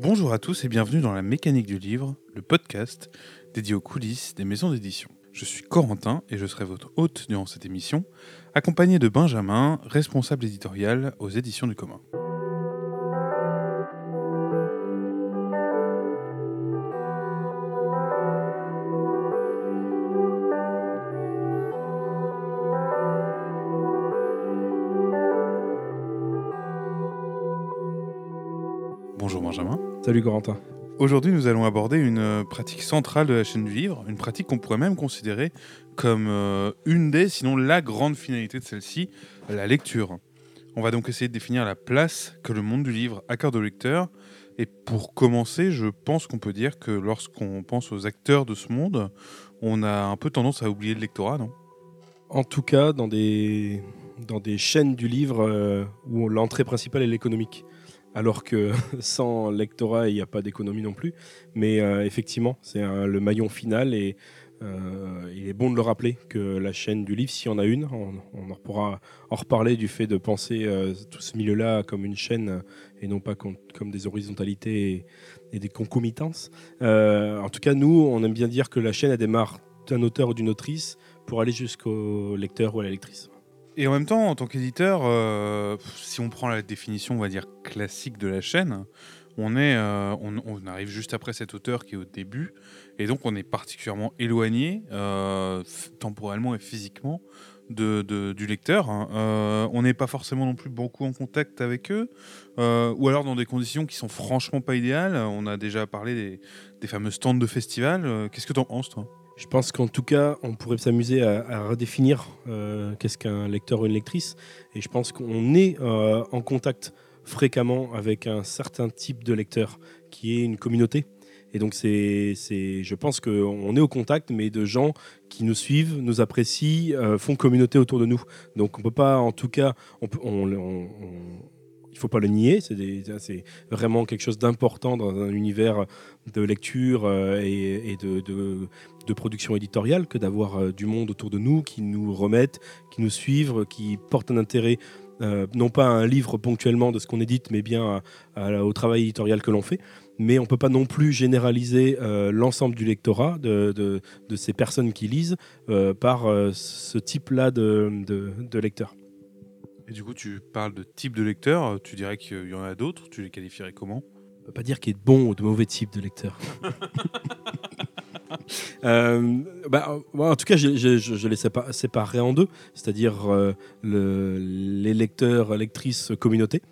Bonjour à tous et bienvenue dans La Mécanique du Livre, le podcast dédié aux coulisses des maisons d'édition. Je suis Corentin et je serai votre hôte durant cette émission, accompagné de Benjamin, responsable éditorial aux éditions du commun. Salut Corentin. Aujourd'hui, nous allons aborder une euh, pratique centrale de la chaîne du livre, une pratique qu'on pourrait même considérer comme euh, une des, sinon la grande finalité de celle-ci, la lecture. On va donc essayer de définir la place que le monde du livre accorde au lecteur. Et pour commencer, je pense qu'on peut dire que lorsqu'on pense aux acteurs de ce monde, on a un peu tendance à oublier le lectorat, non? En tout cas, dans des, dans des chaînes du livre euh, où l'entrée principale est l'économique. Alors que sans lectorat, il n'y a pas d'économie non plus. Mais euh, effectivement, c'est le maillon final et euh, il est bon de le rappeler que la chaîne du livre, s'il y en a une, on, en pourra en reparler du fait de penser euh, tout ce milieu-là comme une chaîne et non pas com- comme des horizontalités et, des concomitances. En tout cas, nous, on aime bien dire que la chaîne, elle démarre d'un auteur ou d'une autrice pour aller jusqu'au lecteur ou à la lectrice. Et en même temps, en tant qu'éditeur, euh, si on prend la définition, on va dire classique de la chaîne, on, est, euh, on, arrive juste après cet auteur qui est au début, et donc on est particulièrement éloigné, euh, temporellement et physiquement, du lecteur. hein. On n'est pas forcément non plus beaucoup en contact avec eux, ou alors dans des conditions qui sont franchement pas idéales. On a déjà parlé des, des fameux stands de festival. Qu'est-ce que tu en penses, toi? Je pense qu'en tout cas, on pourrait s'amuser à, redéfinir euh, qu'est-ce qu'un lecteur ou une lectrice. Et je pense qu'on est euh, en contact fréquemment avec un certain type de lecteur qui est une communauté. Et donc, c'est, je pense qu'on est au contact, mais de gens qui nous suivent, nous apprécient, euh, font communauté autour de nous. Donc, on peut pas, en tout cas, on peut, il faut pas le nier. C'est, vraiment quelque chose d'important dans un univers de lecture et, de- de production éditoriale que d'avoir euh, du monde autour de nous qui nous remettent, qui nous suivent, qui portent un intérêt euh, non pas à un livre ponctuellement de ce qu'on édite, mais bien à- à- au travail éditorial que l'on fait. Mais on ne peut pas non plus généraliser euh, l'ensemble du lectorat, de, de- de ces personnes qui lisent, euh, par euh, ce type-là de, de, de lecteurs. Et du coup, tu parles de type de lecteur, tu dirais qu'il y en a d'autres, tu les qualifierais comment? On peut pas dire qu'il y ait de bons ou de mauvais types de lecteurs. Euh, bah, en tout cas, je, je- je- les sépa- séparerai en deux, c'est-à-dire euh, le- les lecteurs, lectrices communauté,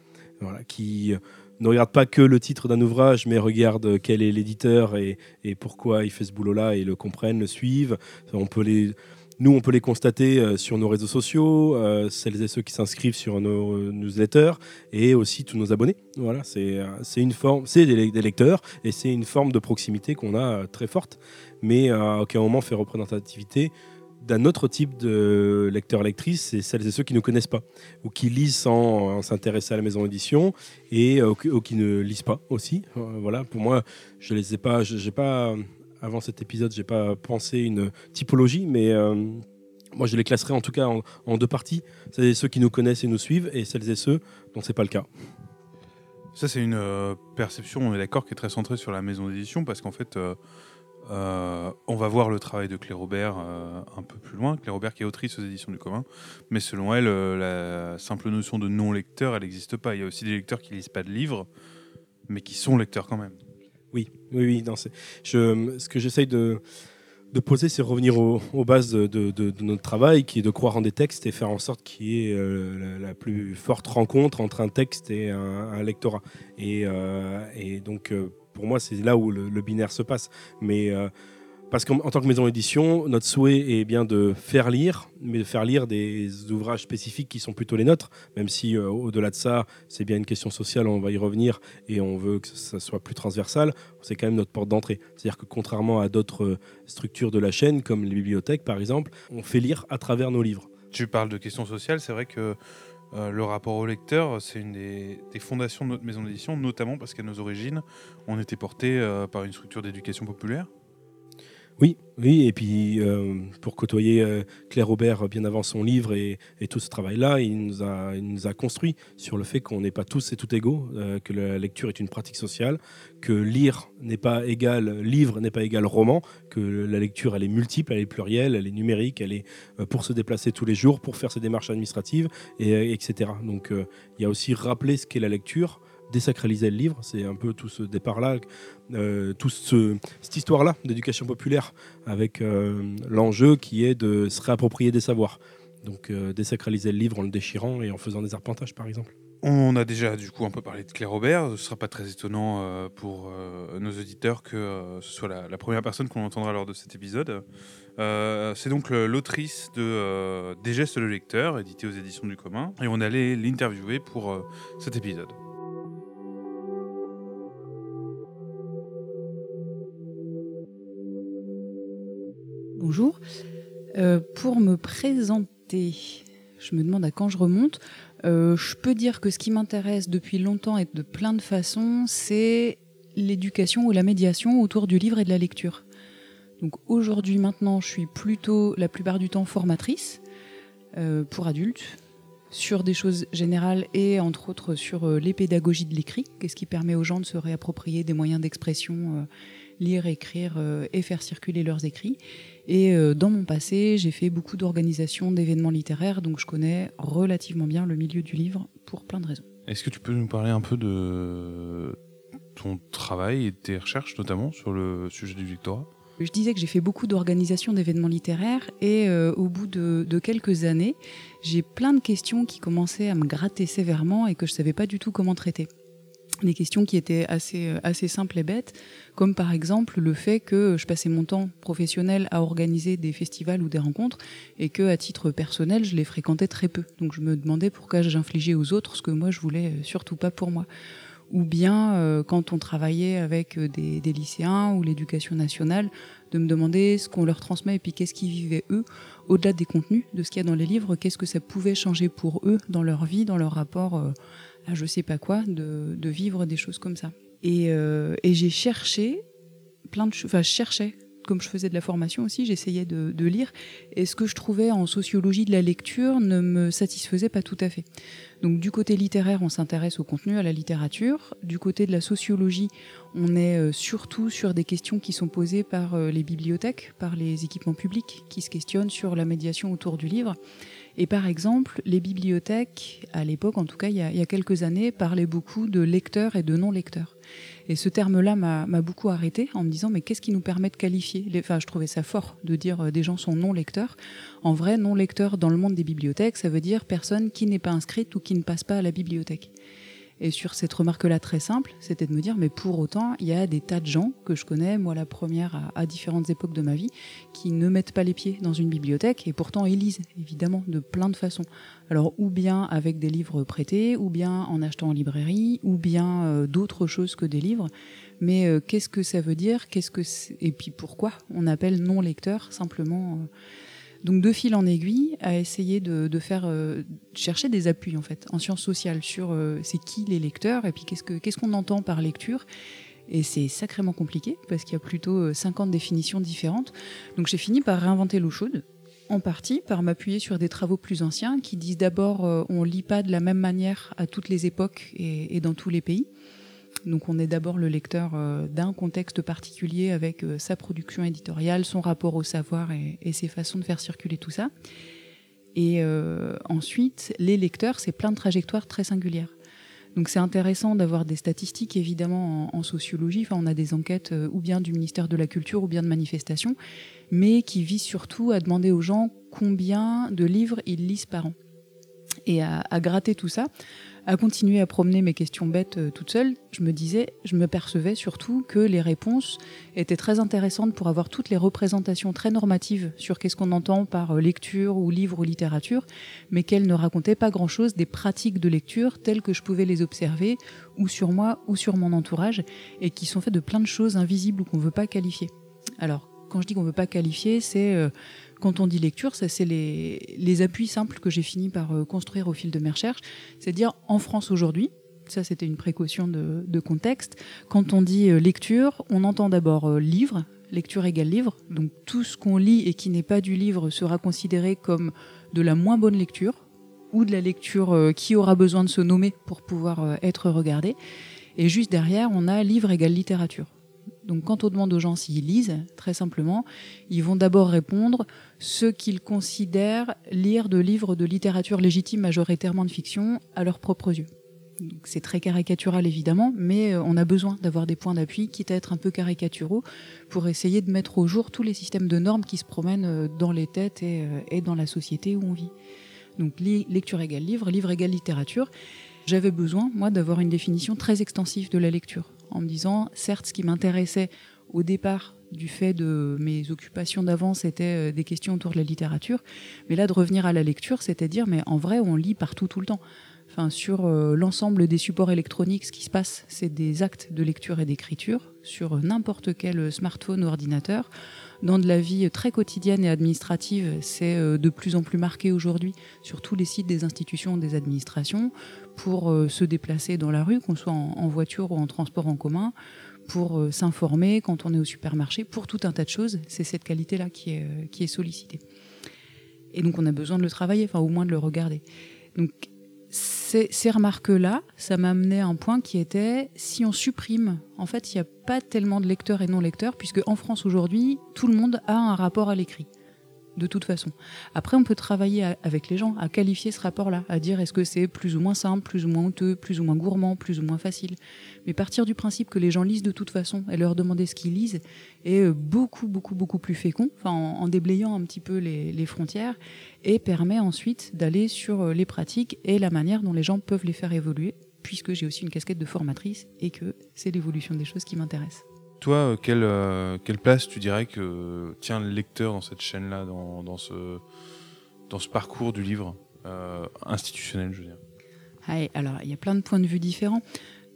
qui ne regardent pas que le titre d'un ouvrage, mais regardent quel est l'éditeur et, et pourquoi il fait ce boulot-là et le comprennent, le suivent. On peut les, nous, on peut les constater euh, sur nos réseaux sociaux, euh, celles et ceux qui s'inscrivent sur nos euh, newsletters et aussi tous nos abonnés. Voilà, c'est une forme, c'est des, lecteurs et c'est une forme de proximité qu'on a très forte, mais à aucun moment fait représentativité d'un autre type de lecteurs-lectrices, c'est celles et ceux qui ne connaissent pas ou qui lisent sans s'intéresser à la maison d'édition et ou qui- ne lisent pas aussi. Voilà, pour moi, je les ai pas, j'ai pas avant cet épisode, j'ai pas pensé une typologie, mais euh, moi je les classerais en tout cas en, deux parties. C'est ceux qui nous connaissent et nous suivent et celles et ceux dont c'est pas le cas. Ça, c'est une euh, perception, on est d'accord, qui est très centrée sur la maison d'édition, parce qu'en fait, euh, on va voir le travail de Claire Robert un peu plus loin. Claire Robert qui est autrice aux éditions du commun, mais selon elle, la simple notion de non-lecteur, elle n'existe pas. Il y a aussi des lecteurs qui lisent pas de livres, mais qui sont lecteurs quand même. Oui, oui, oui. non, ce que j'essaye de, poser, c'est revenir aux, bases de, notre travail, qui est de croire en des textes et faire en sorte qu'il y ait euh, la, plus forte rencontre entre un texte et un, lectorat. Et, euh, donc, euh, pour moi, c'est là où le, le binaire se passe. Mais parce qu'en en tant que maison d'édition, notre souhait est bien de faire lire, mais de faire lire des ouvrages spécifiques qui sont plutôt les nôtres, même si euh, au-delà de ça, c'est bien une question sociale, on va y revenir, et on veut que ça soit plus transversal, c'est quand même notre porte d'entrée. C'est-à-dire que contrairement à d'autres euh, structures de la chaîne, comme les bibliothèques par exemple, on fait lire à travers nos livres. Tu parles de questions sociales, c'est vrai que euh, le rapport au lecteur, c'est une des, fondations de notre maison d'édition, notamment parce qu'à nos origines, on était porté par une structure d'éducation populaire. Oui, oui, et puis euh, pour côtoyer euh, Claire Aubert bien avant son livre et, tout ce travail-là, il, nous a, construit sur le fait qu'on n'est pas tous et tout égaux, euh, que la lecture est une pratique sociale, que lire n'est pas égal, livre n'est pas égal roman, que la lecture elle est multiple, elle est plurielle, elle est numérique, elle est pour se déplacer tous les jours, pour faire ses démarches administratives, et, etc. Donc il y a aussi rappeler ce qu'est la lecture désacraliser le livre. C'est un peu tout ce départ-là, euh, toute cette histoire-là d'éducation populaire, avec euh, l'enjeu qui est de se réapproprier des savoirs. Donc euh, désacraliser le livre en le déchirant et en faisant des arpentages, par exemple. On a déjà du coup un peu parlé de Claire Robert. Ce ne sera pas très étonnant pour nos auditeurs que ce soit la, première personne qu'on entendra lors de cet épisode. c'est donc l'autrice de Des gestes de lecteur, édité aux éditions du commun, et on allait l'interviewer pour cet épisode. Bonjour. Euh, pour me présenter, je me demande à quand je remonte. Euh, je peux dire que ce qui m'intéresse depuis longtemps et de plein de façons, c'est l'éducation ou la médiation autour du livre et de la lecture. Donc aujourd'hui, maintenant, je suis plutôt la plupart du temps formatrice euh, pour adultes sur des choses générales et entre autres sur les pédagogies de l'écrit, qu'est-ce qui permet aux gens de se réapproprier des moyens d'expression, lire, écrire et faire circuler leurs écrits. Et euh, dans mon passé, j'ai fait beaucoup d'organisations d'événements littéraires, donc je connais relativement bien le milieu du livre pour plein de raisons. Est-ce que tu peux nous parler un peu de ton travail et tes recherches, notamment sur le sujet du lectorat je disais que j'ai fait beaucoup d'organisations d'événements littéraires et euh, au bout de, de, quelques années, j'ai plein de questions qui commençaient à me gratter sévèrement et que je ne savais pas du tout comment traiter des questions qui étaient assez, euh, assez simples et bêtes, comme par exemple le fait que je passais mon temps professionnel à organiser des festivals ou des rencontres et que à titre personnel, je les fréquentais très peu. Donc je me demandais pourquoi j'infligeais aux autres ce que moi je voulais euh, surtout pas pour moi. Ou bien euh, quand on travaillait avec des, des lycéens ou l'éducation nationale, de me demander ce qu'on leur transmet et puis qu'est-ce qu'ils vivaient eux, au-delà des contenus, de ce qu'il y a dans les livres, qu'est-ce que ça pouvait changer pour eux dans leur vie, dans leur rapport à je sais pas quoi, de, vivre des choses comme ça. Euh, et, j'ai cherché plein de choses, enfin je cherchais, comme je faisais de la formation aussi, j'essayais de, lire, et ce que je trouvais en sociologie de la lecture ne me satisfaisait pas tout à fait. Donc du côté littéraire, on s'intéresse au contenu, à la littérature. Du côté de la sociologie, on est euh, surtout sur des questions qui sont posées par euh, les bibliothèques, par les équipements publics, qui se questionnent sur la médiation autour du livre. Et par exemple, les bibliothèques, à l'époque, en tout cas il y, a, quelques années, parlaient beaucoup de lecteurs et de non-lecteurs. Et ce terme-là m'a beaucoup arrêté en me disant mais qu'est-ce qui nous permet de qualifier Enfin, je trouvais ça fort de dire euh, des gens sont non-lecteurs. En vrai, non-lecteur dans le monde des bibliothèques, ça veut dire personne qui n'est pas inscrite ou qui ne passe pas à la bibliothèque. Et sur cette remarque-là très simple, c'était de me dire, mais pour autant, il y a des tas de gens que je connais, moi la première à, différentes époques de ma vie, qui ne mettent pas les pieds dans une bibliothèque et pourtant ils lisent, évidemment, de plein de façons. Alors, ou bien avec des livres prêtés, ou bien en achetant en librairie, ou bien euh, d'autres choses que des livres. Mais euh, qu'est-ce que ça veut dire? Qu'est-ce que Et puis pourquoi on appelle non-lecteur simplement euh, donc de fil en aiguille, à essayer de, faire euh, chercher des appuis en fait en sciences sociales sur euh, c'est qui les lecteurs et puis qu'est-ce que qu'est-ce qu'on entend par lecture. Et c'est sacrément compliqué parce qu'il y a plutôt 50 euh, définitions différentes. Donc j'ai fini par réinventer l'eau chaude en partie par m'appuyer sur des travaux plus anciens qui disent d'abord on lit pas de la même manière à toutes les époques et dans tous les pays. Donc on est d'abord le lecteur euh, d'un contexte particulier avec euh, sa production éditoriale, son rapport au savoir et, ses façons de faire circuler tout ça. Et euh, ensuite, les lecteurs, c'est plein de trajectoires très singulières. Donc c'est intéressant d'avoir des statistiques évidemment en, sociologie. On a des enquêtes ou bien du ministère de la Culture ou bien de manifestations, mais qui visent surtout à demander aux gens combien de livres ils lisent par an. Et à gratter tout ça, à continuer à promener mes questions bêtes euh, toute seule, je me disais, je me percevais surtout que les réponses étaient très intéressantes pour avoir toutes les représentations très normatives sur qu'est-ce qu'on entend par euh, lecture ou livre ou littérature, mais qu'elles ne racontaient pas grand-chose des pratiques de lecture telles que je pouvais les observer, ou sur moi ou sur mon entourage, et qui sont faites de plein de choses invisibles ou qu'on ne veut pas qualifier. Alors, quand je dis qu'on ne veut pas qualifier, c'est euh, quand on dit lecture, ça c'est les, appuis simples que j'ai fini par euh, construire au fil de mes recherches. C'est dire en France aujourd'hui, ça c'était une précaution de, contexte. Quand on dit euh, lecture, on entend d'abord livre, lecture égale livre. Donc tout ce qu'on lit et qui n'est pas du livre sera considéré comme de la moins bonne lecture ou de la lecture euh, qui aura besoin de se nommer pour pouvoir euh, être regardée. Et juste derrière, on a livre égale littérature. Donc quand on demande aux gens s'ils lisent, très simplement, ils vont d'abord répondre ce qu'ils considèrent lire de livres de littérature légitime majoritairement de fiction à leurs propres yeux. C'est très caricatural évidemment, mais euh, on a besoin d'avoir des points d'appui, quitte à être un peu caricaturaux, pour essayer de mettre au jour tous les systèmes de normes qui se promènent euh, dans les têtes euh, et dans la société où on vit. Donc lecture égale livre, livre égale littérature. J'avais besoin, moi, d'avoir une définition très extensive de la lecture, en me disant, certes, ce qui m'intéressait au départ du fait de mes occupations d'avant, c'était des questions autour de la littérature, mais là, de revenir à la lecture, c'est-à-dire, mais en vrai, on lit partout tout le temps. Sur euh, l'ensemble des supports électroniques, ce qui se passe, c'est des actes de lecture et d'écriture sur n'importe quel smartphone ou ordinateur. Dans de la vie très quotidienne et administrative, c'est euh, de plus en plus marqué aujourd'hui sur tous les sites des institutions, des administrations, pour euh, se déplacer dans la rue, qu'on soit en, voiture ou en transport en commun, pour s'informer quand on est au supermarché, pour tout un tas de choses. C'est cette qualité-là qui est, qui est sollicitée. Et donc on a besoin de le travailler, enfin au moins de le regarder. Donc ces, remarques-là, ça m'a amené à un point qui était si on supprime, en fait, il n'y a pas tellement de lecteurs et non lecteurs, puisque en France aujourd'hui, tout le monde a un rapport à l'écrit de toute façon. Après, on peut travailler avec les gens à qualifier ce rapport-là, à dire est-ce que c'est plus ou moins simple, plus ou moins honteux, plus ou moins gourmand, plus ou moins facile. Mais partir du principe que les gens lisent de toute façon et leur demander ce qu'ils lisent est euh, beaucoup, beaucoup, beaucoup plus fécond, en, déblayant un petit peu les, les frontières, et permet ensuite d'aller sur euh, les pratiques et la manière dont les gens peuvent les faire évoluer, puisque j'ai aussi une casquette de formatrice et que c'est l'évolution des choses qui m'intéresse. Toi, euh, quelle, euh, quelle, place tu dirais que tient le lecteur dans cette chaîne-là, dans, dans, ce, dans ce parcours du livre euh, institutionnel, je veux dire? Alors, il y a plein de points de vue différents.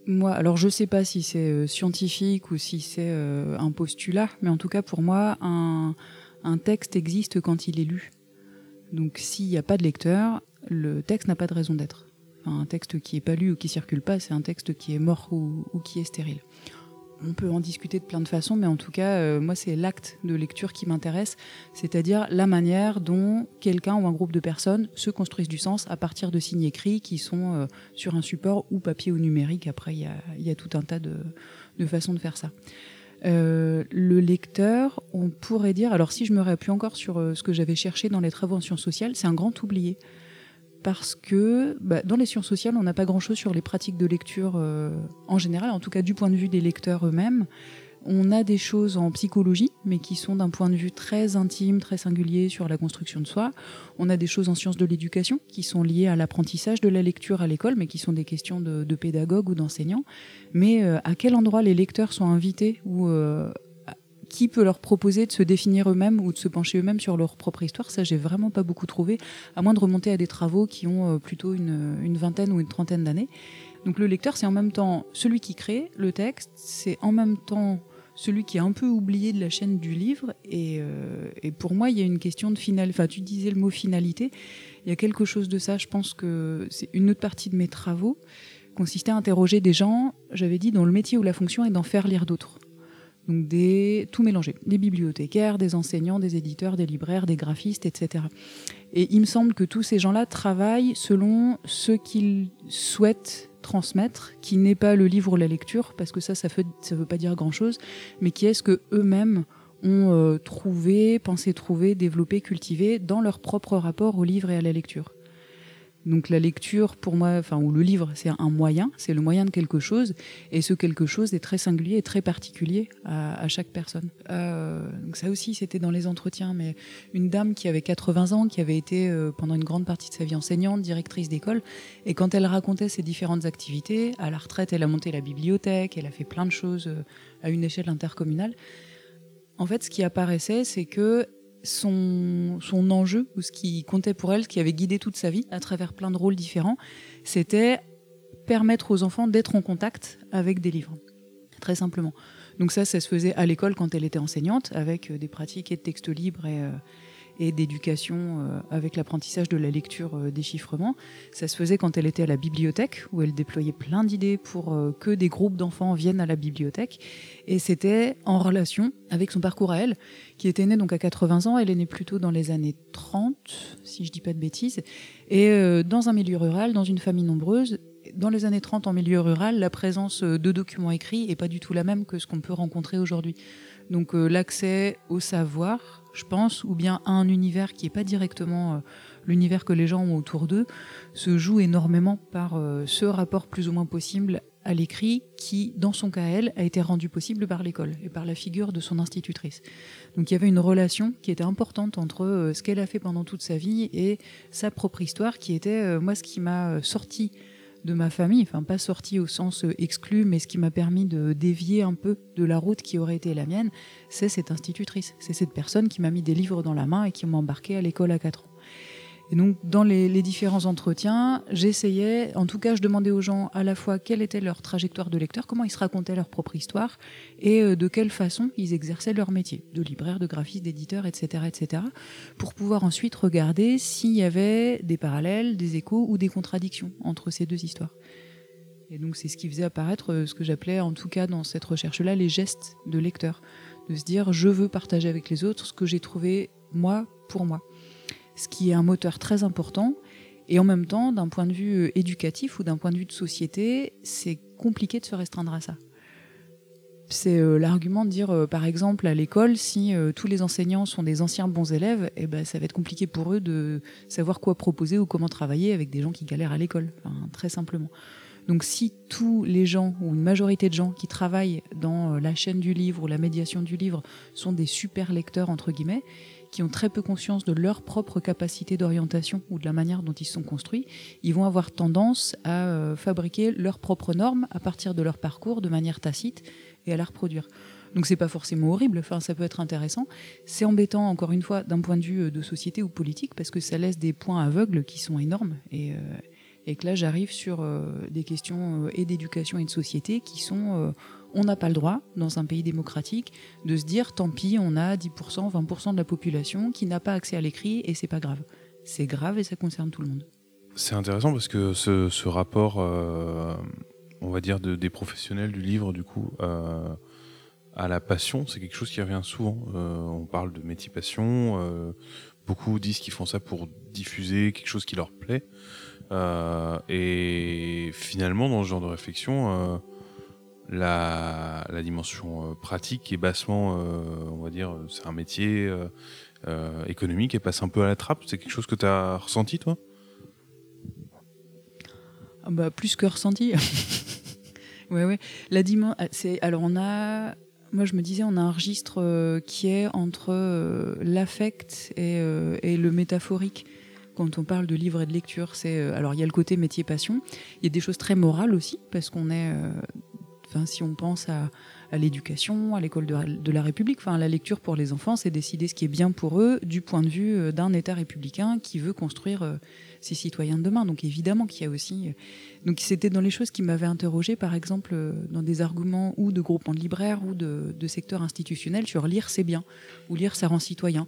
Moi, alors je ne sais pas si c'est scientifique ou si c'est un postulat, mais en tout cas pour moi, un, un texte existe quand il est lu. Donc s'il n'y a pas de lecteur, le texte n'a pas de raison d'être. un texte qui n'est pas lu ou qui circule pas, c'est un texte qui est mort ou qui est stérile on peut en discuter de plein de façons, mais en tout cas, euh, moi, c'est l'acte de lecture qui m'intéresse, c'est-à-dire la manière dont quelqu'un ou un groupe de personnes se construisent du sens à partir de signes écrits qui sont euh, sur un support ou papier ou numérique. Après, il y a, tout un tas de, façons de faire ça. Euh, le lecteur, on pourrait dire, alors si je me réappuie encore sur ce que j'avais cherché dans les travaux en sciences sociales, c'est un grand oublié parce que bah, dans les sciences sociales, on n'a pas grand-chose sur les pratiques de lecture euh, en général, en tout cas du point de vue des lecteurs eux-mêmes. On a des choses en psychologie, mais qui sont d'un point de vue très intime, très singulier sur la construction de soi. On a des choses en sciences de l'éducation qui sont liées à l'apprentissage de la lecture à l'école, mais qui sont des questions de, pédagogues ou d'enseignants. Mais euh, à quel endroit les lecteurs sont invités ou euh, qui peut leur proposer de se définir eux-mêmes ou de se pencher eux-mêmes sur leur propre histoire Ça, j'ai vraiment pas beaucoup trouvé, à moins de remonter à des travaux qui ont euh, plutôt une, vingtaine ou une trentaine d'années. Donc le lecteur, c'est en même temps celui qui crée le texte, c'est en même temps celui qui est un peu oublié de la chaîne du livre. Et, euh, pour moi, il y a une question de finale. Enfin, tu disais le mot finalité. Il y a quelque chose de ça. Je pense que c'est une autre partie de mes travaux consistait à interroger des gens, j'avais dit, dont le métier ou la fonction est d'en faire lire d'autres. Donc tout mélangé, des bibliothécaires, des enseignants, des éditeurs, des libraires, des graphistes, etc. Et il me semble que tous ces gens-là travaillent selon ce qu'ils souhaitent transmettre, qui n'est pas le livre ou la lecture, parce que ça, ça ne veut pas dire grand-chose, mais qui est ce que eux-mêmes ont euh, trouvé, pensé trouver, développé, cultivé dans leur propre rapport au livre et à la lecture. Donc la lecture, pour moi, enfin, ou le livre, c'est un moyen, c'est le moyen de quelque chose, et ce quelque chose est très singulier et très particulier à, chaque personne. Euh, donc ça aussi, c'était dans les entretiens, mais une dame qui avait 80 ans, qui avait été euh, pendant une grande partie de sa vie enseignante, directrice d'école, et quand elle racontait ses différentes activités, à la retraite, elle a monté la bibliothèque, elle a fait plein de choses euh, à une échelle intercommunale. En fait, ce qui apparaissait, c'est que son, son enjeu, ou ce qui comptait pour elle, ce qui avait guidé toute sa vie à travers plein de rôles différents, c'était permettre aux enfants d'être en contact avec des livres, très simplement. Donc ça, ça se faisait à l'école quand elle était enseignante, avec euh, des pratiques et de textes libres et, euh, et d'éducation avec l'apprentissage de la lecture déchiffrement. Ça se faisait quand elle était à la bibliothèque, où elle déployait plein d'idées pour que des groupes d'enfants viennent à la bibliothèque. Et c'était en relation avec son parcours à elle, qui était née donc à 80 ans. Elle est née plutôt dans les années 30, si je dis pas de bêtises. Et dans un milieu rural, dans une famille nombreuse, dans les années 30, en milieu rural, la présence euh, de documents écrits n'est pas du tout la même que ce qu'on peut rencontrer aujourd'hui. Donc euh, l'accès au savoir, je pense, ou bien à un univers qui n'est pas directement euh, l'univers que les gens ont autour d'eux, se joue énormément par ce rapport plus ou moins possible à l'écrit qui, dans son cas, elle, a été rendu possible par l'école et par la figure de son institutrice. Donc il y avait une relation qui était importante entre ce qu'elle a fait pendant toute sa vie et sa propre histoire qui était, moi, ce qui m'a sorti de ma famille, enfin pas sorti au sens euh, exclu, mais ce qui m'a permis de dévier un peu de la route qui aurait été la mienne, c'est cette institutrice, c'est cette personne qui m'a mis des livres dans la main et qui m'a embarqué à l'école à 4 ans. Et donc, dans les, différents entretiens, j'essayais, en tout cas, je demandais aux gens à la fois quelle était leur trajectoire de lecteur, comment ils se racontaient leur propre histoire, et euh, de quelle façon ils exerçaient leur métier, de libraire, de graphiste, d'éditeur, etc., etc., pour pouvoir ensuite regarder s'il y avait des parallèles, des échos ou des contradictions entre ces deux histoires. Et donc, c'est ce qui faisait apparaître euh, ce que j'appelais, en tout cas dans cette recherche-là, les gestes de lecteur. De se dire, je veux partager avec les autres ce que j'ai trouvé, moi, pour moi ce qui est un moteur très important. Et en même temps, d'un point de vue euh, éducatif ou d'un point de vue de société, c'est compliqué de se restreindre à ça. C'est euh, l'argument de dire, euh, par exemple, à l'école, si tous les enseignants sont des anciens bons élèves, eh ben, ça va être compliqué pour eux de savoir quoi proposer ou comment travailler avec des gens qui galèrent à l'école, très simplement. Donc si tous les gens, ou une majorité de gens qui travaillent dans la chaîne du livre ou la médiation du livre sont des super lecteurs, entre guillemets, qui ont très peu conscience de leur propre capacité d'orientation ou de la manière dont ils sont construits, ils vont avoir tendance à euh, fabriquer leurs propres normes à partir de leur parcours de manière tacite et à la reproduire. Donc c'est pas forcément horrible, enfin ça peut être intéressant. C'est embêtant encore une fois d'un point de vue euh, de société ou politique parce que ça laisse des points aveugles qui sont énormes et, euh, et que là j'arrive sur des questions et d'éducation et de société qui sont on n'a pas le droit, dans un pays démocratique, de se dire tant pis, on a 10%, 20% de la population qui n'a pas accès à l'écrit et c'est pas grave. C'est grave et ça concerne tout le monde. C'est intéressant parce que ce, rapport, euh, on va dire, des professionnels du livre, du coup, euh, à la passion, c'est quelque chose qui revient souvent. Euh, on parle de métier passion, beaucoup disent qu'ils font ça pour diffuser quelque chose qui leur plaît. et finalement, dans ce genre de réflexion, la, dimension euh, pratique est bassement, euh, on va dire, c'est un métier euh, économique et passe un peu à la trappe. C'est quelque chose que tu as ressenti, toi? Ah bah, Plus que ressenti. ouais, ouais. La c'est alors on a moi, je me disais, on a un registre qui est entre l'affect et, et, le métaphorique. Quand on parle de livre et de lecture, c'est alors il y a le côté métier passion. Il y a des choses très morales aussi parce qu'on est si on pense à, l'éducation, à l'école de, la République, enfin, la lecture pour les enfants, c'est décider ce qui est bien pour eux du point de vue euh, d'un État républicain qui veut construire euh, ses citoyens de demain. Donc évidemment qu'il y a aussi... Euh, donc c'était dans les choses qui m'avaient interrogé, par exemple, dans des arguments ou de groupements de libraires ou de, secteurs institutionnels sur lire c'est bien, ou lire ça rend citoyen.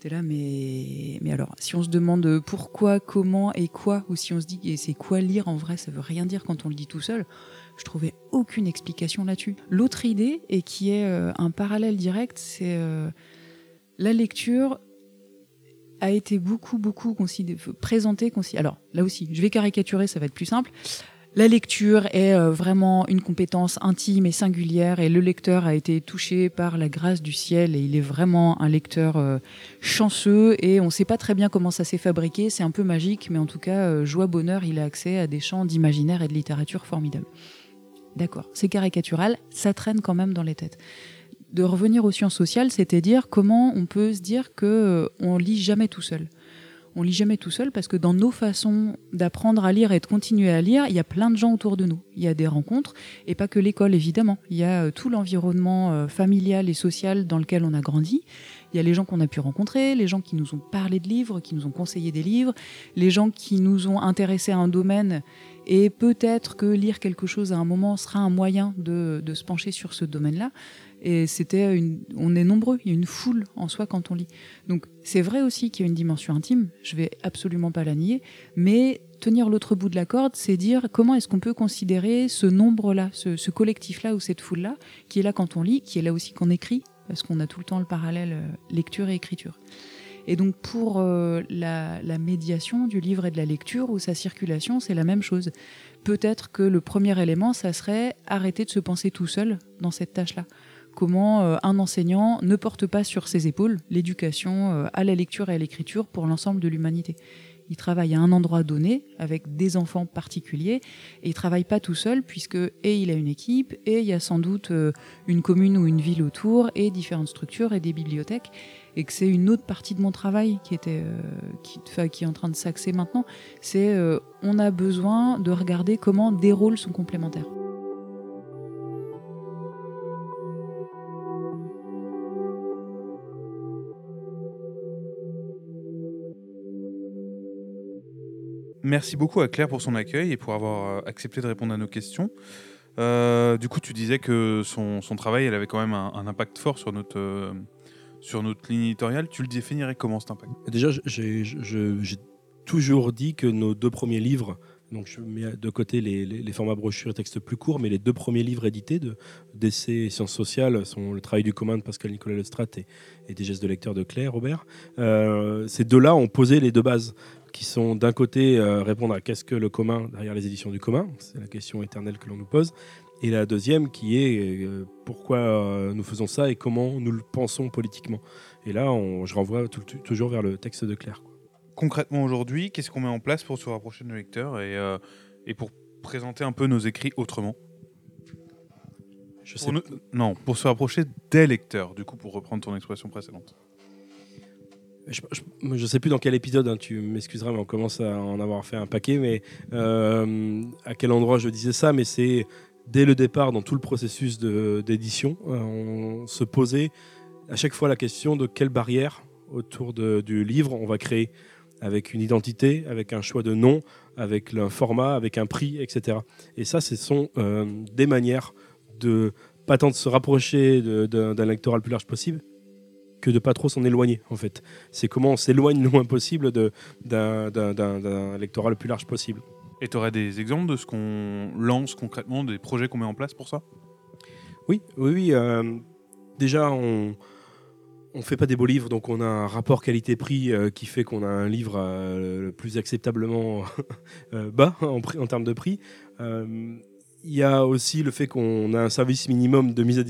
T'es là, mais, mais alors, si on se demande pourquoi, comment et quoi, ou si on se dit c'est quoi lire en vrai, ça veut rien dire quand on le dit tout seul, je trouvais aucune explication là-dessus. L'autre idée, et qui est euh, un parallèle direct, c'est euh, la lecture a été beaucoup, beaucoup présentée. Alors là aussi, je vais caricaturer, ça va être plus simple. La lecture est euh, vraiment une compétence intime et singulière et le lecteur a été touché par la grâce du ciel et il est vraiment un lecteur chanceux et on ne sait pas très bien comment ça s'est fabriqué, c'est un peu magique mais en tout cas, joie, bonheur, il a accès à des champs d'imaginaire et de littérature formidables. D'accord, c'est caricatural, ça traîne quand même dans les têtes. De revenir aux sciences sociales, c'était dire comment on peut se dire que euh, on lit jamais tout seul. On lit jamais tout seul parce que dans nos façons d'apprendre à lire et de continuer à lire, il y a plein de gens autour de nous. Il y a des rencontres et pas que l'école évidemment. Il y a euh, tout l'environnement euh, familial et social dans lequel on a grandi. Il y a les gens qu'on a pu rencontrer, les gens qui nous ont parlé de livres, qui nous ont conseillé des livres, les gens qui nous ont intéressés à un domaine et peut-être que lire quelque chose à un moment sera un moyen de, de se pencher sur ce domaine-là. Et c'était une, on est nombreux, il y a une foule en soi quand on lit. Donc c'est vrai aussi qu'il y a une dimension intime, je vais absolument pas la nier, mais tenir l'autre bout de la corde, c'est dire comment est-ce qu'on peut considérer ce nombre-là, ce, ce collectif-là ou cette foule-là, qui est là quand on lit, qui est là aussi qu'on écrit, parce qu'on a tout le temps le parallèle euh, lecture et écriture. Et donc pour euh, la, médiation du livre et de la lecture ou sa circulation, c'est la même chose. Peut-être que le premier élément, ça serait arrêter de se penser tout seul dans cette tâche-là comment euh, un enseignant ne porte pas sur ses épaules l'éducation euh, à la lecture et à l'écriture pour l'ensemble de l'humanité. Il travaille à un endroit donné avec des enfants particuliers et il travaille pas tout seul puisque et il a une équipe et il y a sans doute euh, une commune ou une ville autour et différentes structures et des bibliothèques et que c'est une autre partie de mon travail qui était qui, qui, est en train de s'axer maintenant. C'est on a besoin de regarder comment des rôles sont complémentaires. Merci beaucoup à Claire pour son accueil et pour avoir euh, accepté de répondre à nos questions. Euh, du coup, tu disais que son, travail, avait quand même un, impact fort sur notre, euh, sur notre ligne éditoriale. Tu le définirais comment cet impact? Déjà, j'ai toujours dit que nos deux premiers livres, donc je mets de côté les, formats brochures et textes plus courts, mais les deux premiers livres édités de d'essais sciences sociales sont le travail du commun de Pascal Nicolas Lestrade et, et des gestes de lecteur de Claire Robert. Euh, ces deux-là ont posé les deux bases qui sont d'un côté euh, répondre à qu'est-ce que le commun derrière les éditions du commun, c'est la question éternelle que l'on nous pose, et la deuxième qui est euh, pourquoi euh, nous faisons ça et comment nous le pensons politiquement. Et là, on, je renvoie tout, toujours vers le texte de Claire. Quoi. Concrètement aujourd'hui, qu'est-ce qu'on met en place pour se rapprocher de nos lecteurs et, et pour présenter un peu nos écrits autrement? Je sais pour nous, Non, pour se rapprocher des lecteurs, du coup, pour reprendre ton expression précédente. Je ne sais plus dans quel épisode, hein, tu m'excuseras, mais on commence à en avoir fait un paquet, mais euh, à quel endroit je disais ça, mais c'est dès le départ, dans tout le processus d'édition, euh, on se posait à chaque fois la question de quelle barrière autour du livre on va créer, avec une identité, avec un choix de nom, avec un format, avec un prix, etc. Et ça, ce sont euh, des manières de pas tant de se rapprocher d'un lectorat le plus large possible, que de pas trop s'en éloigner en fait. C'est comment on s'éloigne le moins possible d'un lectorat le plus large possible. Et tu aurais des exemples de ce qu'on lance concrètement, des projets qu'on met en place pour ça? Oui, oui, oui. Euh, déjà, on on fait pas des beaux livres, donc on a un rapport qualité-prix euh, qui fait qu'on a un livre euh, le plus acceptablement bas en, en, termes de prix. Il y a aussi le fait qu'on a un service minimum de mise à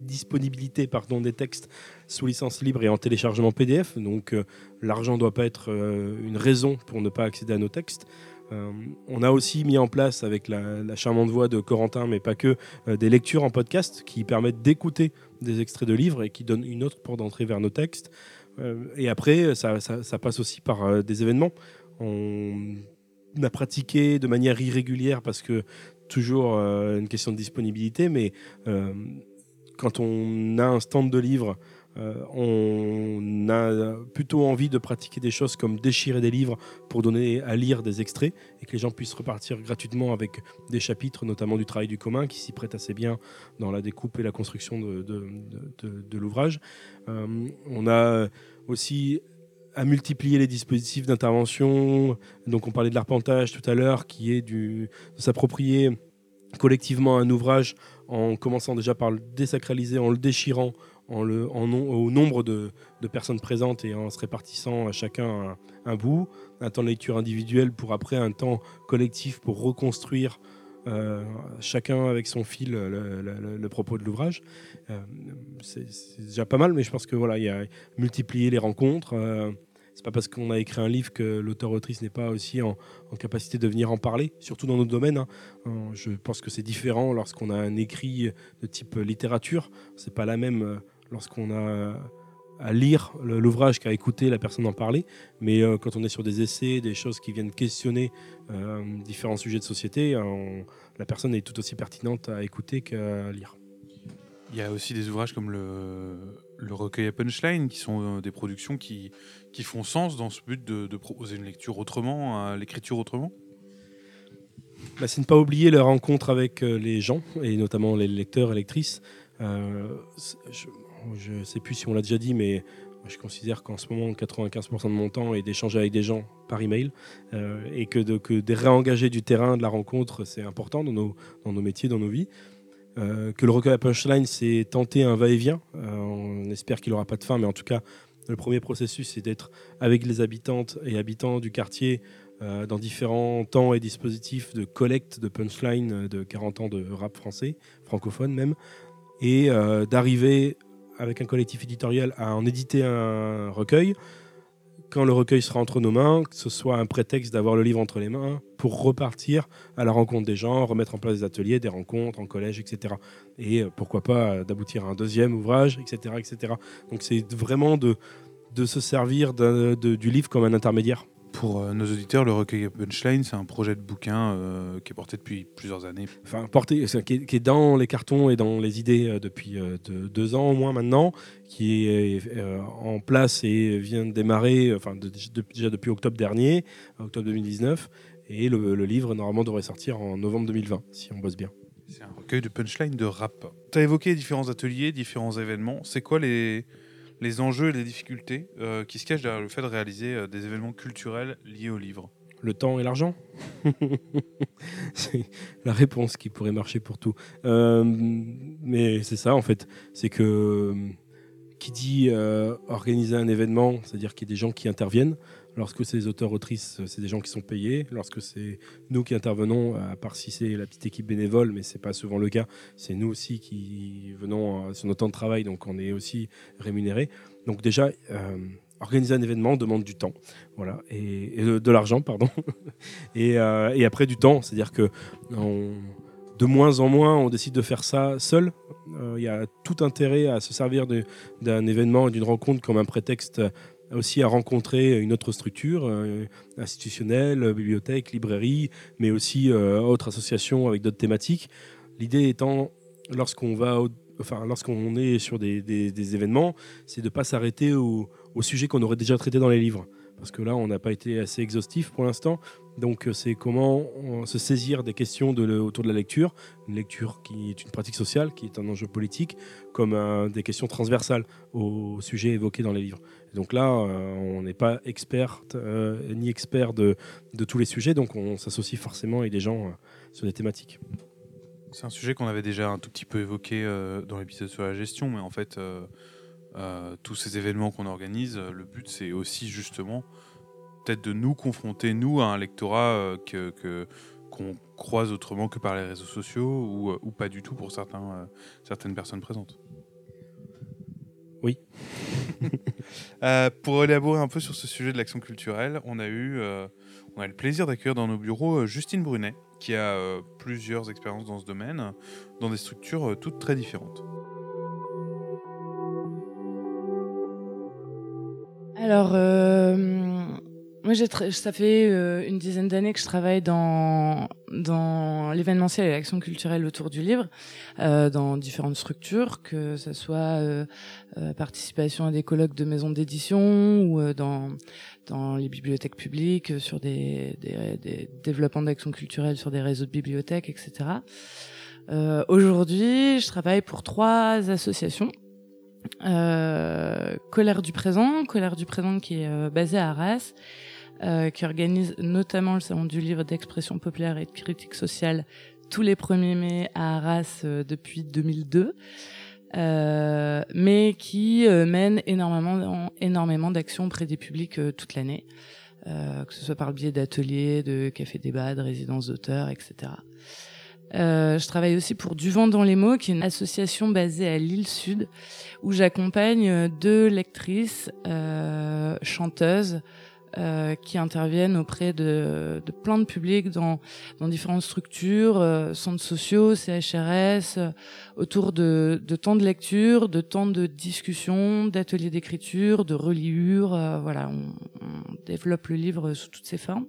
disponibilité pardon, des textes sous licence libre et en téléchargement PDF. Donc euh, l'argent ne doit pas être euh, une raison pour ne pas accéder à nos textes. Euh, on a aussi mis en place avec la, charmante voix de Corentin, mais pas que, des lectures en podcast qui permettent d'écouter des extraits de livres et qui donnent une autre porte d'entrée vers nos textes. Et après, ça, passe aussi par des événements. On a pratiqué de manière irrégulière parce que toujours euh, une question de disponibilité, mais euh, quand on a un stand de livres, euh, on a plutôt envie de pratiquer des choses comme déchirer des livres pour donner à lire des extraits et que les gens puissent repartir gratuitement avec des chapitres, notamment du travail du commun, qui s'y prête assez bien dans la découpe et la construction de, l'ouvrage. On a aussi à multiplier les dispositifs d'intervention. Donc on parlait de l'arpentage tout à l'heure, qui est de s'approprier collectivement un ouvrage en commençant déjà par le désacraliser, en le déchirant au nombre de, personnes présentes et en se répartissant à chacun un, bout, un temps de lecture individuel pour après un temps collectif pour reconstruire euh, chacun avec son fil le propos de l'ouvrage. Euh, c'est déjà pas mal, mais je pense que voilà, il y a multiplier les rencontres. Euh, c'est pas parce qu'on a écrit un livre que l'auteur-autrice n'est pas aussi en, capacité de venir en parler, surtout dans notre domaine. Hein. Je pense que c'est différent lorsqu'on a un écrit de type littérature. C'est pas la même lorsqu'on a à lire l'ouvrage qu'à écouter la personne en parler. Mais euh, quand on est sur des essais, des choses qui viennent questionner euh, différents sujets de société, la personne est tout aussi pertinente à écouter qu'à lire. Il y a aussi des ouvrages comme le le recueil à punchline, qui sont des productions qui, qui font sens dans ce but de, de proposer une lecture autrement, l'écriture autrement bah, C'est ne pas oublier la rencontre avec les gens, et notamment les lecteurs et lectrices. je ne sais plus si on l'a déjà dit, mais je considère qu'en ce moment, 95% de mon temps est d'échanger avec des gens par email euh, et que de, que réengager du terrain, de la rencontre, c'est important dans nos, dans nos métiers, dans nos vies. Euh, que le recueil à punchline, c'est tenter un va-et-vient. Euh, on espère qu'il n'aura pas de fin, mais en tout cas, le premier processus, c'est d'être avec les habitantes et habitants du quartier dans différents temps et dispositifs de collecte de punchline de 40 ans de rap français, francophone même, et d'arriver avec un collectif éditorial à en éditer un recueil. Quand le recueil sera entre nos mains, que ce soit un prétexte d'avoir le livre entre les mains pour repartir à la rencontre des gens, remettre en place des ateliers, des rencontres en collège, etc. Et euh, pourquoi pas euh, d'aboutir à un deuxième ouvrage, etc. etc. Donc c'est vraiment de, de se servir du livre comme un intermédiaire pour euh, nos auditeurs, le recueil Punchline, c'est un projet de bouquin euh, qui est porté depuis plusieurs années. Enfin, porté, qui est, dans les cartons et dans les idées euh, depuis deux ans au moins maintenant, qui est en place et vient de démarrer, enfin déjà depuis octobre dernier, octobre 2019. Et le, le, livre, normalement, devrait sortir en novembre 2020, si on bosse bien. C'est un recueil de punchline de rap. Tu as évoqué différents ateliers, différents événements. C'est quoi les, les enjeux et les difficultés euh, qui se cachent derrière le fait de réaliser euh, des événements culturels liés au livre? Le temps et l'argent? C'est la réponse qui pourrait marcher pour tout. Euh, mais c'est ça en fait, c'est que qui dit organiser un événement, c'est-à-dire qu'il y a des gens qui interviennent, Lorsque c'est les auteurs-autrices, c'est des gens qui sont payés. Lorsque c'est nous qui intervenons, à part si c'est la petite équipe bénévole, mais c'est pas souvent le cas, c'est nous aussi qui venons euh, sur notre temps de travail, donc on est aussi rémunérés. Donc déjà, euh, organiser un événement demande du temps, voilà, et, de, l'argent, pardon, euh, et, après du temps, c'est-à-dire que de moins en moins, on décide de faire ça seul. Il y a tout intérêt à se servir d'un événement et d'une rencontre comme un prétexte aussi à rencontrer une autre structure euh, institutionnelle, bibliothèque, librairie, mais aussi euh, autres associations avec d'autres thématiques. L'idée étant, lorsqu'on va, enfin, lorsqu'on est sur des, des, événements, c'est de ne pas s'arrêter au, au sujet qu'on aurait déjà traité dans les livres parce que là, on n'a pas été assez exhaustif pour l'instant. Donc, euh, c'est comment se saisir des questions autour de la lecture, une lecture qui est une pratique sociale, qui est un enjeu politique, comme des questions transversales aux sujets évoqués dans les livres. donc là, euh, on n'est pas expert euh, ni expert de, tous les sujets, donc on s'associe forcément avec des gens sur des thématiques. C'est un sujet qu'on avait déjà un tout petit peu évoqué dans l'épisode sur la gestion, mais en fait euh, tous ces événements qu'on organise, le but c'est aussi justement peut-être de nous confronter, nous, à un lectorat euh, que, qu'on croise autrement que par les réseaux sociaux ou, euh, ou pas du tout pour certains, certaines personnes présentes. Oui. pour élaborer un peu sur ce sujet de l'action culturelle, on a eu on a le plaisir d'accueillir dans nos bureaux Justine Brunet, qui a plusieurs expériences dans ce domaine, dans des structures toutes très différentes. Alors, euh, moi, ça fait euh, une dizaine d'années que je travaille dans, dans l'événementiel et l'action culturelle autour du livre, euh, dans différentes structures, que ce soit participation à des colloques de maisons d'édition ou dans, dans les bibliothèques publiques, sur des, des, des développements d'action culturelle sur des réseaux de bibliothèques, etc. Aujourd'hui, je travaille pour trois associations euh, Colère du présent, Colère du présent qui est euh, basée à Arras, euh, qui organise notamment le salon du livre d'expression populaire et de critique sociale tous les 1er mai à Arras depuis 2002. mais qui mène énormément, énormément d'actions auprès des publics toute l'année, que ce soit par le biais d'ateliers, de cafés débat, de résidences d'auteurs, etc. Euh, je travaille aussi pour Du vent dans les mots, qui est une association basée à l'île Sud, où j'accompagne deux lectrices, euh, chanteuses, euh, qui interviennent auprès de, de, plein de publics dans, dans différentes structures, euh, centres sociaux, CHRS, euh, autour de, de temps de lecture, de temps de discussion, d'ateliers d'écriture, de reliure. voilà, on, on, développe le livre sous toutes ses formes.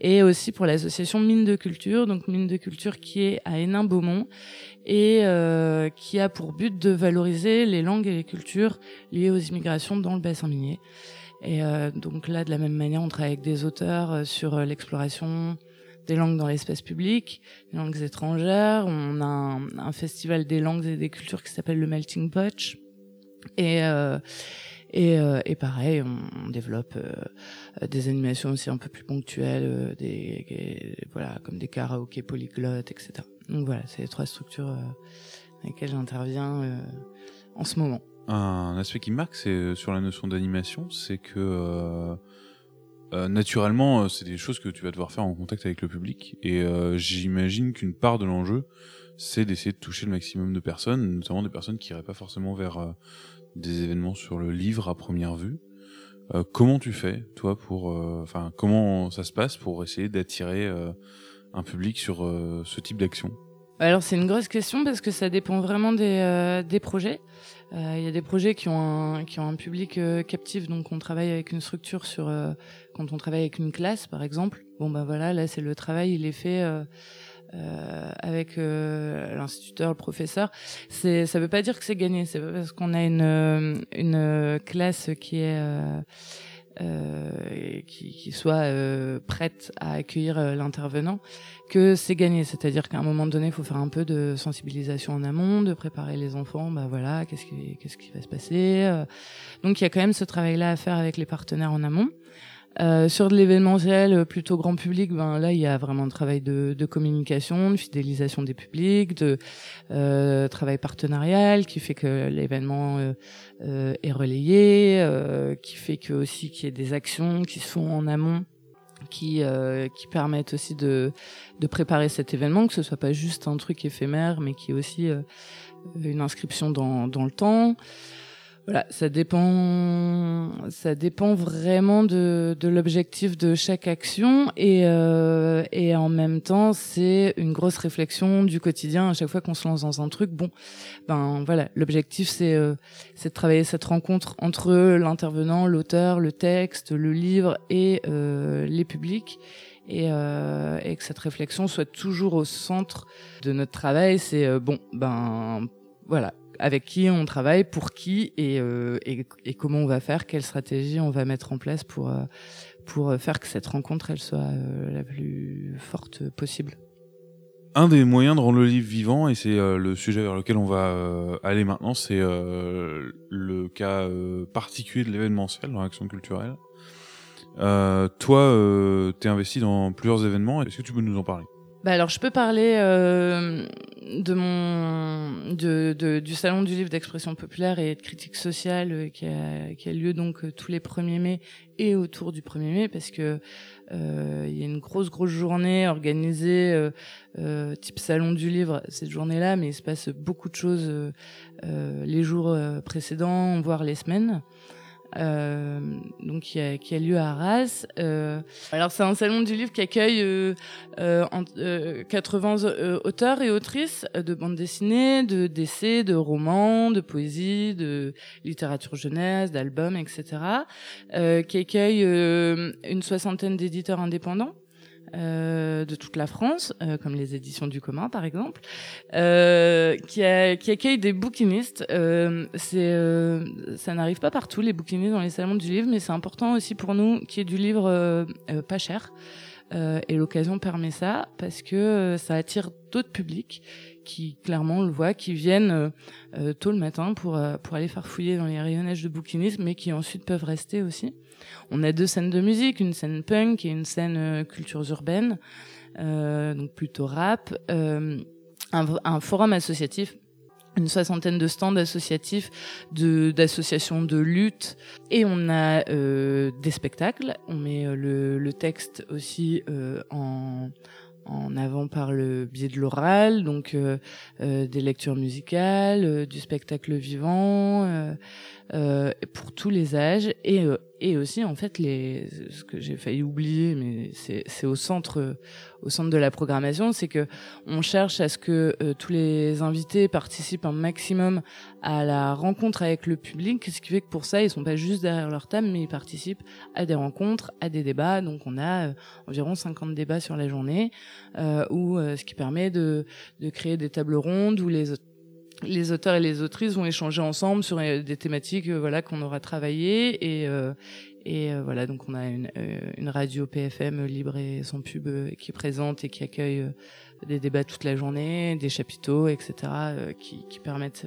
Et aussi pour l'association Mine de Culture, donc Mine de Culture qui est à Hénin-Beaumont et euh, qui a pour but de valoriser les langues et les cultures liées aux immigrations dans le bassin minier. Et euh, donc là, de la même manière, on travaille avec des auteurs euh, sur euh, l'exploration des langues dans l'espace public, des langues étrangères. On a un, un, festival des langues et des cultures qui s'appelle le Melting Pot. Et, euh, et, euh, et, pareil, on, développe euh, des animations aussi un peu plus ponctuelles, des, des, voilà, comme des karaokés polyglottes, etc. Donc voilà, c'est les trois structures avec lesquelles j'interviens en ce moment. Un aspect qui marque, c'est sur la notion d'animation, c'est que euh, naturellement, c'est des choses que tu vas devoir faire en contact avec le public. Et euh, j'imagine qu'une part de l'enjeu, c'est d'essayer de toucher le maximum de personnes, notamment des personnes qui iraient pas forcément vers euh, des événements sur le livre à première vue. comment tu fais, toi, pour, enfin, comment ça se passe pour essayer d'attirer un public sur ce type d'action? Alors c'est une grosse question parce que ça dépend vraiment des, des projets. Il euh, y a des projets qui ont un, qui ont un public euh, captif, donc on travaille avec une structure sur euh, quand on travaille avec une classe, par exemple. Bon ben voilà, là c'est le travail, il est fait. Avec l'instituteur, le professeur, c'est ça veut pas dire que c'est gagné. C'est pas parce qu'on a une une classe qui est euh, qui, qui, soit euh, prête à accueillir euh, l'intervenant, que c'est gagné. C'est-à-dire qu'à un moment donné, il faut faire un peu de sensibilisation en amont, de préparer les enfants. Bah voilà, qu'est-ce qui, qu'est-ce qui va se passer. Euh. Donc il y a quand même ce travail-là à faire avec les partenaires en amont. Euh, sur de l'événementiel euh, plutôt grand public, ben là il y a vraiment un travail de, communication, de fidélisation des publics, de euh, travail partenarial qui fait que l'événement euh est relayé, qui fait que aussi qu'il y ait des actions qui se font en amont qui qui permettent aussi de de préparer cet événement, que ce soit pas juste un truc éphémère, mais qui est aussi une inscription dans dans le temps. Voilà, ça dépend, ça dépend vraiment de, de l'objectif de chaque action et, euh, et en même temps c'est une grosse réflexion du quotidien à chaque fois qu'on se lance dans un truc. Bon, ben voilà, l'objectif c'est euh, c'est de travailler cette rencontre entre l'intervenant, l'auteur, le texte, le livre et euh, les publics. Et, euh, et, que cette réflexion soit toujours au centre de notre travail. C'est euh, bon, ben voilà, avec qui on travaille, pour qui et, euh, et, et, comment on va faire, quelle stratégie on va mettre en place pour, euh, pour faire que cette rencontre elle soit euh, la plus forte possible. Un des moyens de rendre le livre vivant, et c'est euh, le sujet vers lequel on va euh, aller maintenant, c'est euh, le cas particulier de l'événementiel dans l'action culturelle. toi, tu es investi dans plusieurs événements, est-ce que tu peux nous en parler? Bah alors je peux parler euh, de mon de, de, du salon du livre d'expression populaire et de critique sociale euh, qui, a, qui a lieu donc euh, tous les 1er mai et autour du 1er mai parce que euh, il y a une grosse grosse journée organisée type salon du livre cette journée-là mais il se passe beaucoup de choses les jours précédents voire les semaines. Euh, donc qui a, qui a, lieu à Arras. Euh, alors c'est un salon du livre qui accueille euh, euh en, 80 euh, auteurs et autrices de bandes dessinées, de d'essais, de romans, de poésie, de littérature jeunesse, d'albums, etc. qui accueille une soixantaine d'éditeurs indépendants. Euh, de toute la France, euh, comme les éditions du commun par exemple, euh, qui, a, qui accueille des bouquinistes. Euh, c'est, euh, ça n'arrive pas partout les bouquinistes dans les salons du livre, mais c'est important aussi pour nous qu'il y ait du livre pas cher. et l'occasion permet ça parce que ça attire d'autres publics qui clairement on le voit, qui viennent tôt le matin pour pour aller farfouiller dans les rayonnages de bouquinistes, mais qui ensuite peuvent rester aussi. On a deux scènes de musique, une scène punk et une scène euh, cultures urbaines, euh, donc plutôt rap. Euh, un, forum associatif une soixantaine de stands associatifs d'associations de lutte. Et on a des spectacles. On met le, le texte aussi en en avant par le biais de l'oral, donc des lectures musicales, du spectacle vivant, pour tous les âges et euh, et aussi en fait les ce que j'ai failli oublier mais c'est c'est au centre au centre de la programmation, c'est que on cherche à ce que tous les invités participent un maximum à la rencontre avec le public, ce qui fait que pour ça, ils sont pas juste derrière leur table, mais ils participent à des rencontres, à des débats. Donc on a environ 50 débats sur la journée, où ce qui permet de, de créer des tables rondes où les les auteurs et les autrices vont échanger ensemble sur euh, des thématiques euh, voilà qu'on aura travaillé et euh, et voilà donc on a une, une radio PFM libre et sans pub qui présente et qui accueille des débats toute la journée des chapiteaux etc qui, qui permettent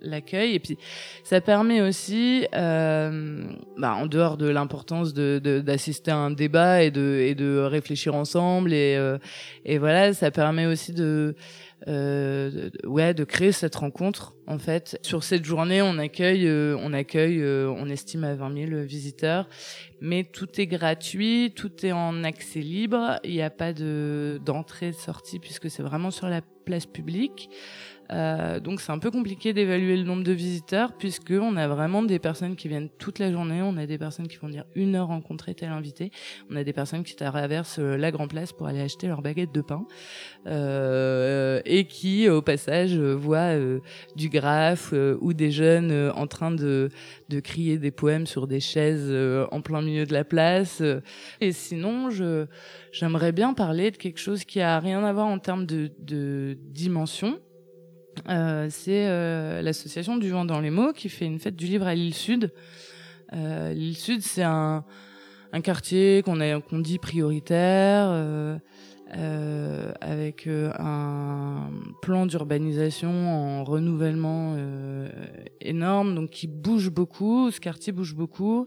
l'accueil. Et puis ça permet aussi euh, bah, en dehors de l'importance de d'assister à un débat et de et de réfléchir ensemble et et voilà ça permet aussi de euh, ouais, de créer cette rencontre. En fait, sur cette journée, on accueille, euh, on accueille, euh, on estime à 20 000 visiteurs, mais tout est gratuit, tout est en accès libre. Il n'y a pas de d'entrée sortie puisque c'est vraiment sur la place publique. Euh, donc c'est un peu compliqué d'évaluer le nombre de visiteurs puisque on a vraiment des personnes qui viennent toute la journée, on a des personnes qui vont dire une heure rencontrer tel invité, on a des personnes qui traversent euh, la Grand Place pour aller acheter leur baguette de pain. Euh, et qui au passage voient du graphe ou des jeunes en train de, de crier des poèmes sur des chaises en plein milieu de la place. Et sinon, je j'aimerais bien parler de quelque chose qui a rien à voir en termes de, de dimension euh, c'est euh, l'association du vent dans les mots qui fait une fête du livre à l'île Sud. Euh, l'île Sud, c'est un, quartier qu'on dit prioritaire. Euh, euh, avec un plan d'urbanisation en renouvellement énorme, donc qui bouge beaucoup. Ce quartier bouge beaucoup,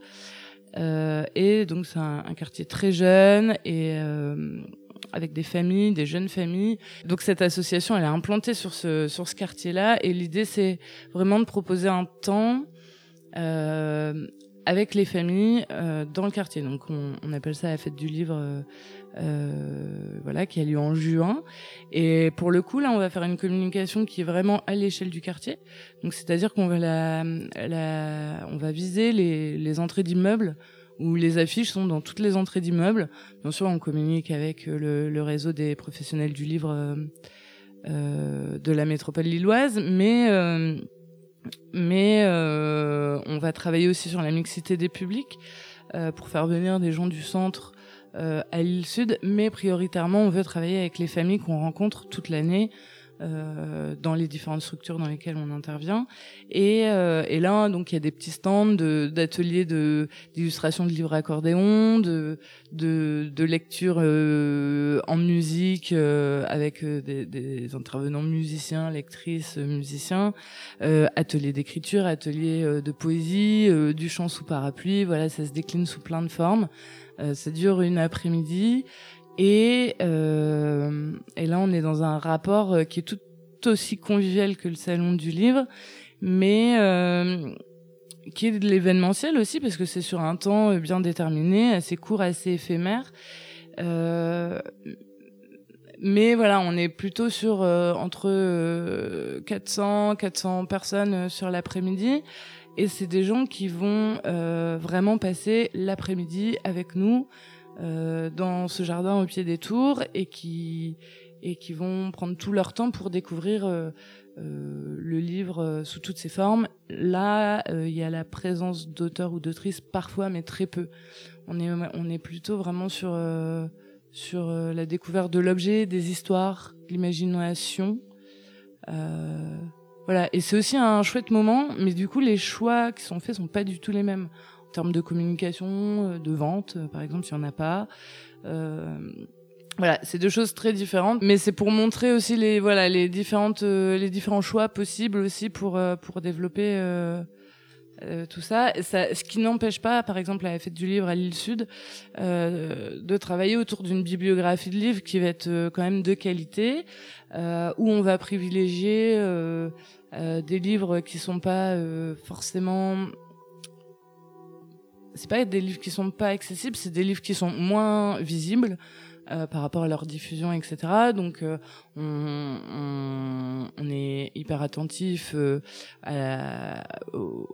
et donc c'est un, un, quartier très jeune et avec des familles, des jeunes familles. Donc cette association, elle est implantée sur ce sur ce quartier-là, et l'idée c'est vraiment de proposer un temps euh, avec les familles euh, dans le quartier. Donc on, on, appelle ça la fête du livre. Euh, euh, voilà, qui a lieu en juin. Et pour le coup, là, on va faire une communication qui est vraiment à l'échelle du quartier. Donc, c'est-à-dire qu'on va la, la, on va viser les, les entrées d'immeubles où les affiches sont dans toutes les entrées d'immeubles. Bien sûr, on communique avec euh, le, réseau des professionnels du livre euh, euh, de la métropole lilloise, mais mais on va travailler aussi sur la mixité des publics pour faire venir des gens du centre à l'île Sud, mais prioritairement, on veut travailler avec les familles qu'on rencontre toute l'année euh, dans les différentes structures dans lesquelles on intervient. Et, euh, et là, donc, il y a des petits stands d'ateliers de, d'illustration de, livres accordéon, de, de, de lecture euh, en musique euh, avec euh, des, des, intervenants musiciens, lectrices, musiciens, ateliers d'écriture, ateliers de poésie, du chant sous parapluie. Voilà, ça se décline sous plein de formes. ça dure une après-midi. Et, euh, et là, on est dans un rapport euh, qui est tout aussi convivial que le salon du livre, mais euh, qui est de l'événementiel aussi, parce que c'est sur un temps euh, bien déterminé, assez court, assez éphémère. Euh, mais voilà, on est plutôt sur euh, entre 400 400 personnes sur l'après-midi. Et c'est des gens qui vont vraiment passer l'après-midi avec nous, dans ce jardin au pied des tours et qui et qui vont prendre tout leur temps pour découvrir euh, euh, le livre sous toutes ses formes. Là, il y a la présence d'auteurs ou d'autrices parfois, mais très peu. On est on est plutôt vraiment sur sur la découverte de l'objet, des histoires, l'imagination. voilà, et c'est aussi un chouette moment, mais du coup les choix qui sont faits sont pas du tout les mêmes termes de communication, euh, de vente, euh, par exemple, s'il n'y en a pas. Euh, voilà, c'est deux choses très différentes, mais c'est pour montrer aussi les voilà les différentes les différents choix possibles aussi pour pour développer tout ça. ça. Ce qui n'empêche pas, par exemple, à la fête du livre à l'île Sud, de travailler autour d'une bibliographie de livres qui va être quand même de qualité, où on va privilégier des livres qui sont pas forcément c'est pas des livres qui sont pas accessibles, c'est des livres qui sont moins visibles euh, par rapport à leur diffusion, etc. Donc euh, on, on, est hyper attentif euh, à, au,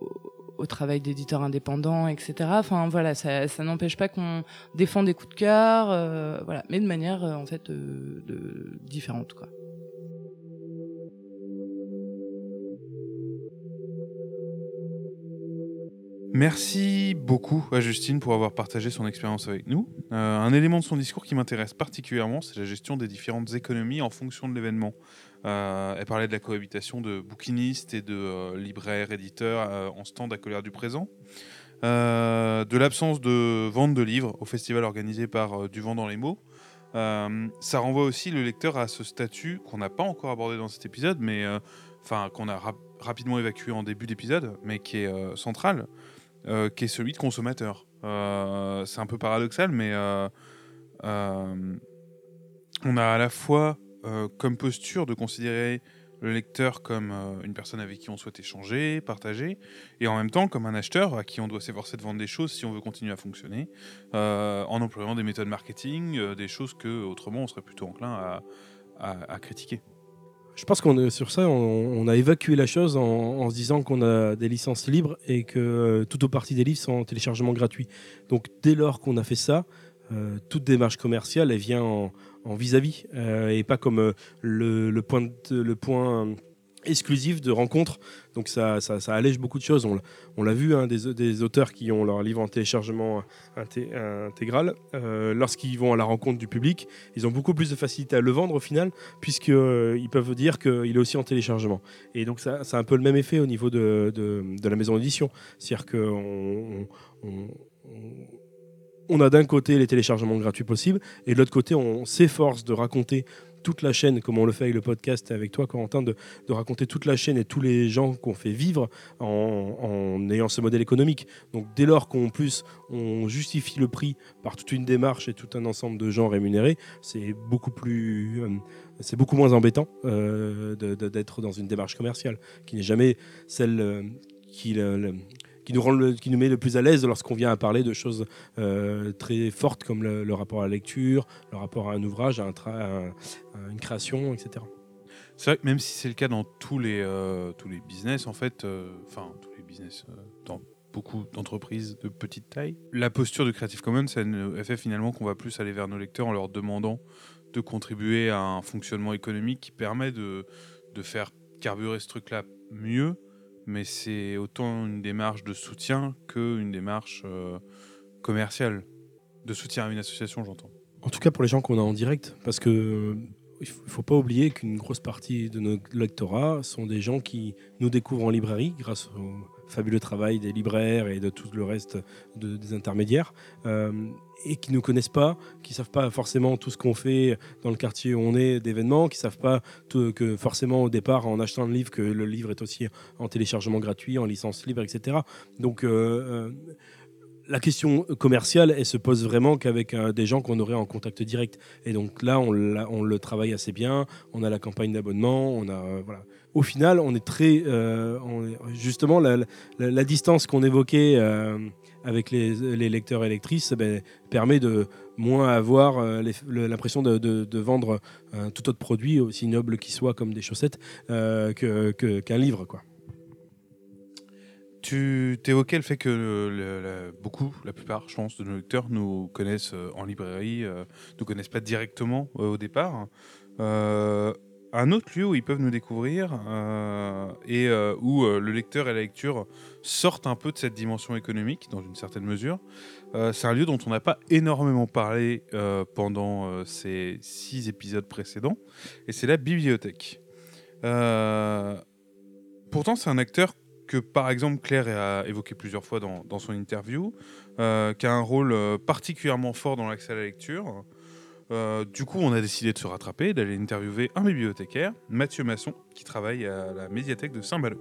au travail d'éditeurs indépendants, etc. Enfin voilà, ça, ça n'empêche pas qu'on défend des coups de cœur, voilà, mais de manière en fait de, différente quoi. Merci beaucoup à Justine pour avoir partagé son expérience avec nous. Euh, un élément de son discours qui m'intéresse particulièrement, c'est la gestion des différentes économies en fonction de l'événement. Euh, elle parlait de la cohabitation de bouquinistes et de euh, libraires, éditeurs en stand à colère du présent. de l'absence de vente de livres au festival organisé par Du vent dans les mots. ça renvoie aussi le lecteur à ce statut qu'on n'a pas encore abordé dans cet épisode, mais enfin qu'on a rapidement évacué en début d'épisode, mais qui est central. Euh, qui est celui de consommateur. Euh, c'est un peu paradoxal, mais euh, on a à la fois comme posture de considérer le lecteur comme une personne avec qui on souhaite échanger, partager, et en même temps comme un acheteur à qui on doit s'efforcer de vendre des choses si on veut continuer à fonctionner, en employant des méthodes marketing, des choses que autrement on serait plutôt enclin à critiquer. Je pense qu'on sur ça, on, a évacué la chose en, se disant qu'on a des licences libres et que euh, toutes aux parties des livres sont en téléchargement gratuit. Donc dès lors qu'on a fait ça, euh, toute démarche commerciale, elle vient en vis-à-vis euh, et pas comme le, le, point, le point exclusif de rencontres. Donc ça, ça, allège beaucoup de choses. On, l'a vu, hein, des, auteurs qui ont leur livre en téléchargement intégral, euh, lorsqu'ils vont à la rencontre du public, ils ont beaucoup plus de facilité à le vendre au final, puisqu'ils euh, peuvent dire qu'il est aussi en téléchargement. Et donc ça, a un peu le même effet au niveau de, la maison d'édition. C'est-à-dire qu'on on, on, a d'un côté les téléchargements gratuits possibles, et de l'autre côté, on s'efforce de raconter toute la chaîne, comme on le fait avec le podcast avec toi, Corentin, de, de raconter toute la chaîne et tous les gens qu'on fait vivre en, ayant ce modèle économique. Donc dès lors qu'en plus on justifie le prix par toute une démarche et tout un ensemble de gens rémunérés, c'est beaucoup plus... Euh, c'est beaucoup moins embêtant euh, d'être dans une démarche commerciale qui n'est jamais celle euh, qui, qui nous, rend le, qui nous met le plus à l'aise lorsqu'on vient à parler de choses euh, très fortes comme le, rapport à la lecture, le rapport à un ouvrage, à, un une création, etc. C'est vrai que même si c'est le cas dans tous les, euh, tous les business, en fait, euh, enfin, tous les business, dans beaucoup d'entreprises de petite taille, la posture de Creative Commons, elle fait finalement qu'on va plus aller vers nos lecteurs en leur demandant de contribuer à un fonctionnement économique qui permet de, de faire carburer ce truc-là mieux mais c'est autant une démarche de soutien qu'une démarche euh, commerciale, de soutien à une association, j'entends. En tout cas pour les gens qu'on a en direct, parce que il ne faut pas oublier qu'une grosse partie de nos lectorats sont des gens qui nous découvrent en librairie grâce au fabuleux travail des libraires et de tout le reste des intermédiaires. Euh, et qui ne connaissent pas, qui savent pas forcément tout ce qu'on fait dans le quartier où on est d'événements, qui savent pas que forcément au départ en achetant le livre que le livre est aussi en téléchargement gratuit, en licence libre, etc. Donc euh, euh, la question commerciale, elle se pose vraiment qu'avec des gens qu'on aurait en contact direct. Et donc là, on, on, le travaille assez bien. On a la campagne d'abonnement. On a voilà. Au final, on est très, justement, la, distance qu'on évoquait avec les, lecteurs et lectrices ben, permet de moins avoir euh, l'impression de, vendre un tout autre produit, aussi noble qu'il soit, comme des chaussettes, euh, qu'un livre. Quoi. Tu évoquais le fait que beaucoup, la plupart, je pense, de nos lecteurs nous connaissent euh, en librairie, ne nous connaissent pas directement au départ un autre lieu où ils peuvent nous découvrir euh, et euh, où euh, le lecteur et la lecture sortent un peu de cette dimension économique dans une certaine mesure. c'est un lieu dont on n'a pas énormément parlé pendant ces six épisodes précédents et c'est la bibliothèque. pourtant, c'est un acteur que par exemple Claire a évoqué plusieurs fois dans, dans son interview, qui a un rôle particulièrement fort dans l'accès à la lecture. Euh, du coup, on a décidé de se rattraper, d'aller interviewer un bibliothécaire, Mathieu Masson, qui travaille à la médiathèque de Saint-Malo.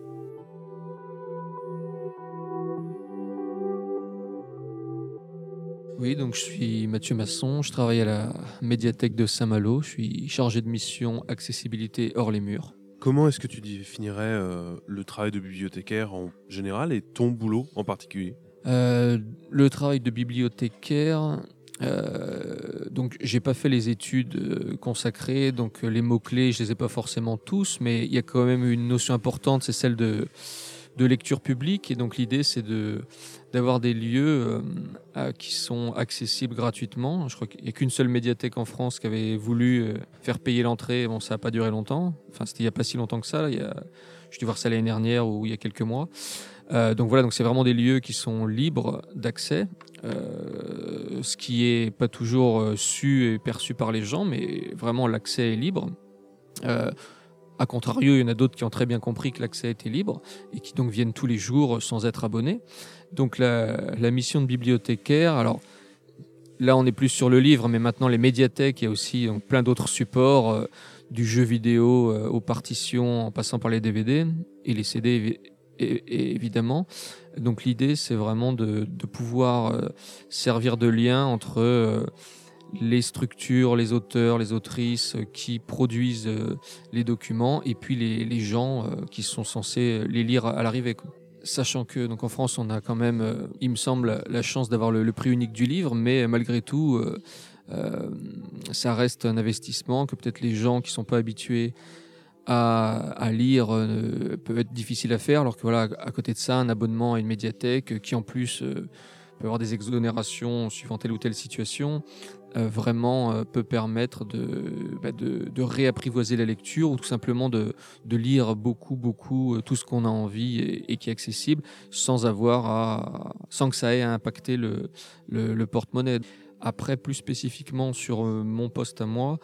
Oui, donc je suis Mathieu Masson, je travaille à la médiathèque de Saint-Malo, je suis chargé de mission accessibilité hors les murs. Comment est-ce que tu définirais euh, le travail de bibliothécaire en général et ton boulot en particulier? Euh, Le travail de bibliothécaire, euh, donc j'ai pas fait les études euh, consacrées, donc euh, les mots clés je les ai pas forcément tous, mais il y a quand même une notion importante, c'est celle de de lecture publique. Et donc l'idée, c'est de d'avoir des lieux euh, qui sont accessibles gratuitement. Je crois qu'il n'y a qu'une seule médiathèque en France qui avait voulu euh, faire payer l'entrée. Bon, ça n'a pas duré longtemps. Enfin, c'était il n'y a pas si longtemps que ça. là. Il y a, je dû voir ça l'année dernière ou il y a quelques mois. Euh, donc voilà, donc c'est vraiment des lieux qui sont libres d'accès, euh, ce qui est pas toujours euh, su et perçu par les gens, mais vraiment l'accès est libre. Euh, a contrario, il y en a d'autres qui ont très bien compris que l'accès était libre et qui donc viennent tous les jours sans être abonnés. Donc la, mission de bibliothécaire, alors là on est plus sur le livre, mais maintenant les médiathèques, il y a aussi plein d'autres supports, euh, du jeu vidéo euh, aux partitions en passant par les DVD et les CD évidemment. Donc l'idée c'est vraiment de, pouvoir euh, servir de lien entre euh, les structures, les auteurs, les autrices qui produisent euh, les documents et puis les, gens qui sont censés les lire à l'arrivée. Sachant que donc en France, on a quand même, il me semble, la chance d'avoir le, le prix unique du livre, mais malgré tout, ça reste un investissement que peut-être les gens qui sont pas habitués à, lire euh, peut être difficile à faire, alors que voilà, à côté de ça, un abonnement à une médiathèque euh, qui en plus euh, peut avoir des exonérations suivant telle ou telle situation, euh, vraiment peut permettre de, bah, de, réapprivoiser la lecture ou tout simplement de, lire beaucoup, beaucoup tout ce qu'on a envie et, qui est accessible sans avoir à, sans que ça ait à impacter le, porte-monnaie. Après, plus spécifiquement sur mon poste à moi,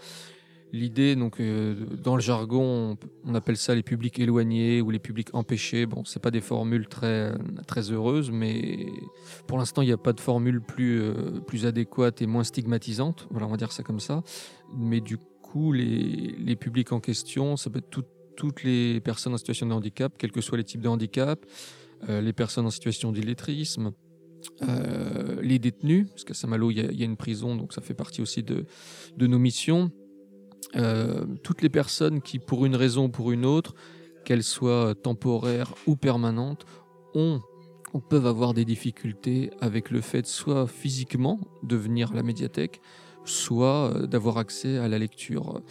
L'idée, donc, euh, dans le jargon, on, appelle ça les publics éloignés ou les publics empêchés. Bon, c'est pas des formules très, très heureuses, mais pour l'instant, il n'y a pas de formule plus, euh, plus adéquate et moins stigmatisante. Voilà, on va dire ça comme ça. Mais du coup, les, les publics en question, ça peut être tout- toutes les personnes en situation de handicap, quels que soient les types de handicap, euh, les personnes en situation d'illettrisme, les détenus, parce qu'à Saint-Malo, il y, y a une prison, donc ça fait partie aussi de, de nos missions. Euh, toutes les personnes qui, pour une raison ou pour une autre, qu'elles soient temporaires ou permanentes, ont ou peuvent avoir des difficultés avec le fait soit physiquement de venir à la médiathèque, soit euh, d'avoir accès à la lecture.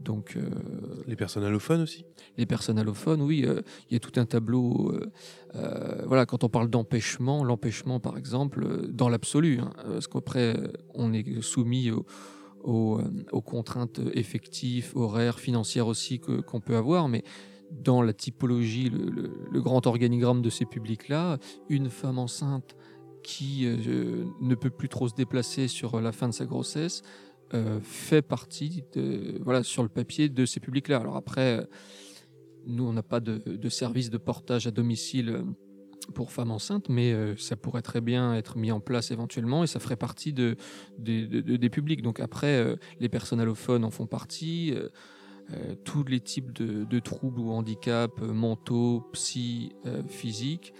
Donc euh, Les personnes allophones aussi? les personnes allophones, oui, euh, il y a tout un tableau. euh, voilà, quand on parle d'empêchement, l'empêchement, par exemple, dans l'absolu, hein, parce qu'après, on est soumis au- euh, aux contraintes effectives, horaires, financières aussi qu'on peut avoir, mais dans la typologie, le, grand organigramme de ces publics-là, une femme enceinte qui euh, ne peut plus trop se déplacer sur la fin de sa grossesse euh, fait partie, de, voilà, sur le papier, de ces publics-là. Alors après, euh, nous, on n'a pas de, service de portage à domicile euh, pour femmes enceintes, mais euh, ça pourrait très bien être mis en place éventuellement et ça ferait partie de, des- de- de- des publics. Donc après, euh, les personnes allophones en font partie. euh, tous les types de, troubles ou handicaps mentaux, psy, physiques.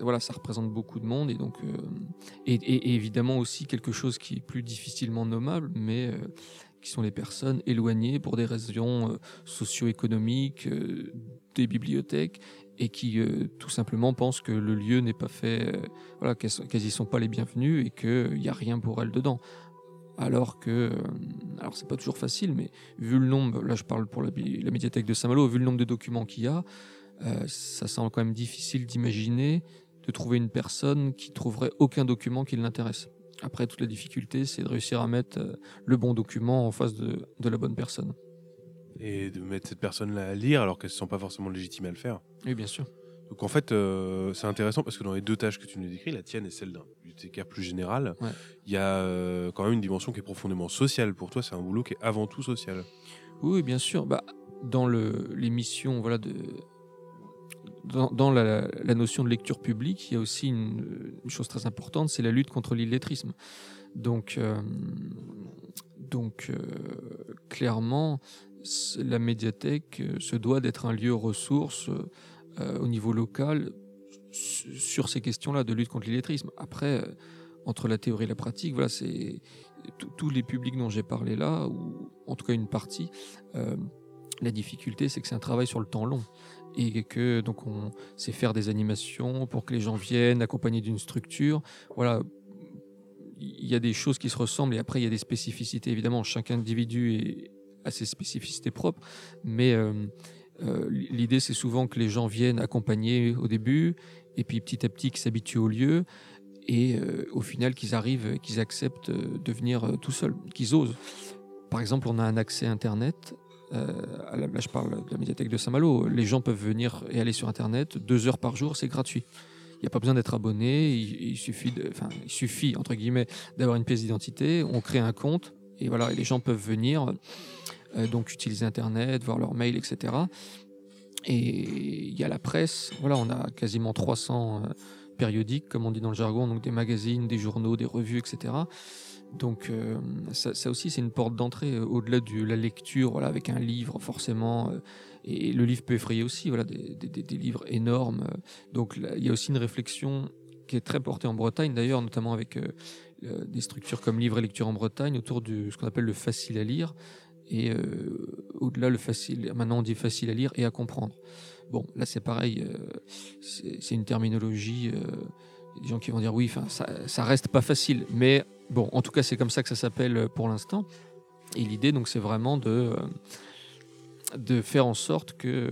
Voilà, ça représente beaucoup de monde et donc et, évidemment aussi quelque chose qui est plus difficilement nommable, mais qui sont les personnes éloignées pour des raisons socio-économiques, des bibliothèques et qui euh, tout simplement pensent que le lieu n'est pas fait, euh, voilà, qu'elles qu'elles y sont pas les bienvenues et qu'il n'y a rien pour elles dedans. Alors que, euh, alors c'est pas toujours facile, mais vu le nombre, là je parle pour la, la médiathèque de Saint-Malo, vu le nombre de documents qu'il y a, euh, ça semble quand même difficile d'imaginer de trouver une personne qui trouverait aucun document qui l'intéresse. Après, toute la difficulté, c'est de réussir à mettre euh, le bon document en face de la bonne personne. Et de mettre cette personne-là à lire alors qu'elle ne se sent pas forcément légitime à le faire. Oui, bien sûr. Donc en fait, euh, c'est intéressant parce que dans les deux tâches que tu nous décris, la tienne et celle d'un bibliothécaire plus général, il Ouais. y a euh, quand même une dimension qui est profondément sociale. Pour toi, c'est un boulot qui est avant tout social. Oui, bien sûr. Bah, dans missions, voilà, de, dans, dans la, la notion de lecture publique, il y a aussi une, une chose très importante, c'est la lutte contre l'illettrisme. Donc, euh, donc clairement, la médiathèque euh, se doit d'être un lieu ressource euh, au niveau local su- sur ces questions-là de lutte contre l'illettrisme. Après, euh, entre la théorie et la pratique, voilà, c'est tous- les publics dont j'ai parlé là, ou en tout cas une partie, la difficulté, c'est que c'est un travail sur le temps long. Et que donc on sait faire des animations pour que les gens viennent, accompagnés d'une structure. Voilà, il y a des choses qui se ressemblent et après il y a des spécificités. Évidemment, chaque individu est- a ses spécificités propres, mais euh, Euh, L'idée, c'est souvent que les gens viennent accompagnés au début, et puis petit à petit qu'ils s'habituent au lieu, et euh, au final qu'ils arrivent, qu'ils acceptent de venir tout seuls, qu'ils osent. Par exemple, on a un accès Internet. à là, je parle de la médiathèque de Saint-Malo. Les gens peuvent venir et aller sur Internet deux heures par jour, c'est gratuit. Il n'y a pas besoin d'être abonné. Il, suffit, enfin, il suffit entre guillemets d'avoir une pièce d'identité. On crée un compte et voilà, les gens peuvent venir euh, donc utiliser Internet, voir leur mail, etc. Et il y a la presse. Voilà, on a quasiment 300 euh, périodiques, comme on dit dans le jargon, donc des magazines, des journaux, des revues, etc. Donc euh, ça, aussi, c'est une porte d'entrée au-delà de la lecture, voilà, avec un livre forcément. et le livre peut effrayer aussi, voilà, des, livres énormes. Donc il y a aussi une réflexion qui est très portée en Bretagne, d'ailleurs, notamment avec des structures comme Livre et Lecture en Bretagne, autour de ce qu'on appelle le facile à lire. Et euh, au-delà, le facile, maintenant on dit facile à lire et à comprendre. Bon, là c'est pareil, euh, c'est une terminologie. euh, des gens qui vont dire oui, ça, ça reste pas facile, mais bon, en tout cas c'est comme ça que ça s'appelle euh, pour l'instant. Et l'idée donc c'est vraiment de euh, de faire en sorte que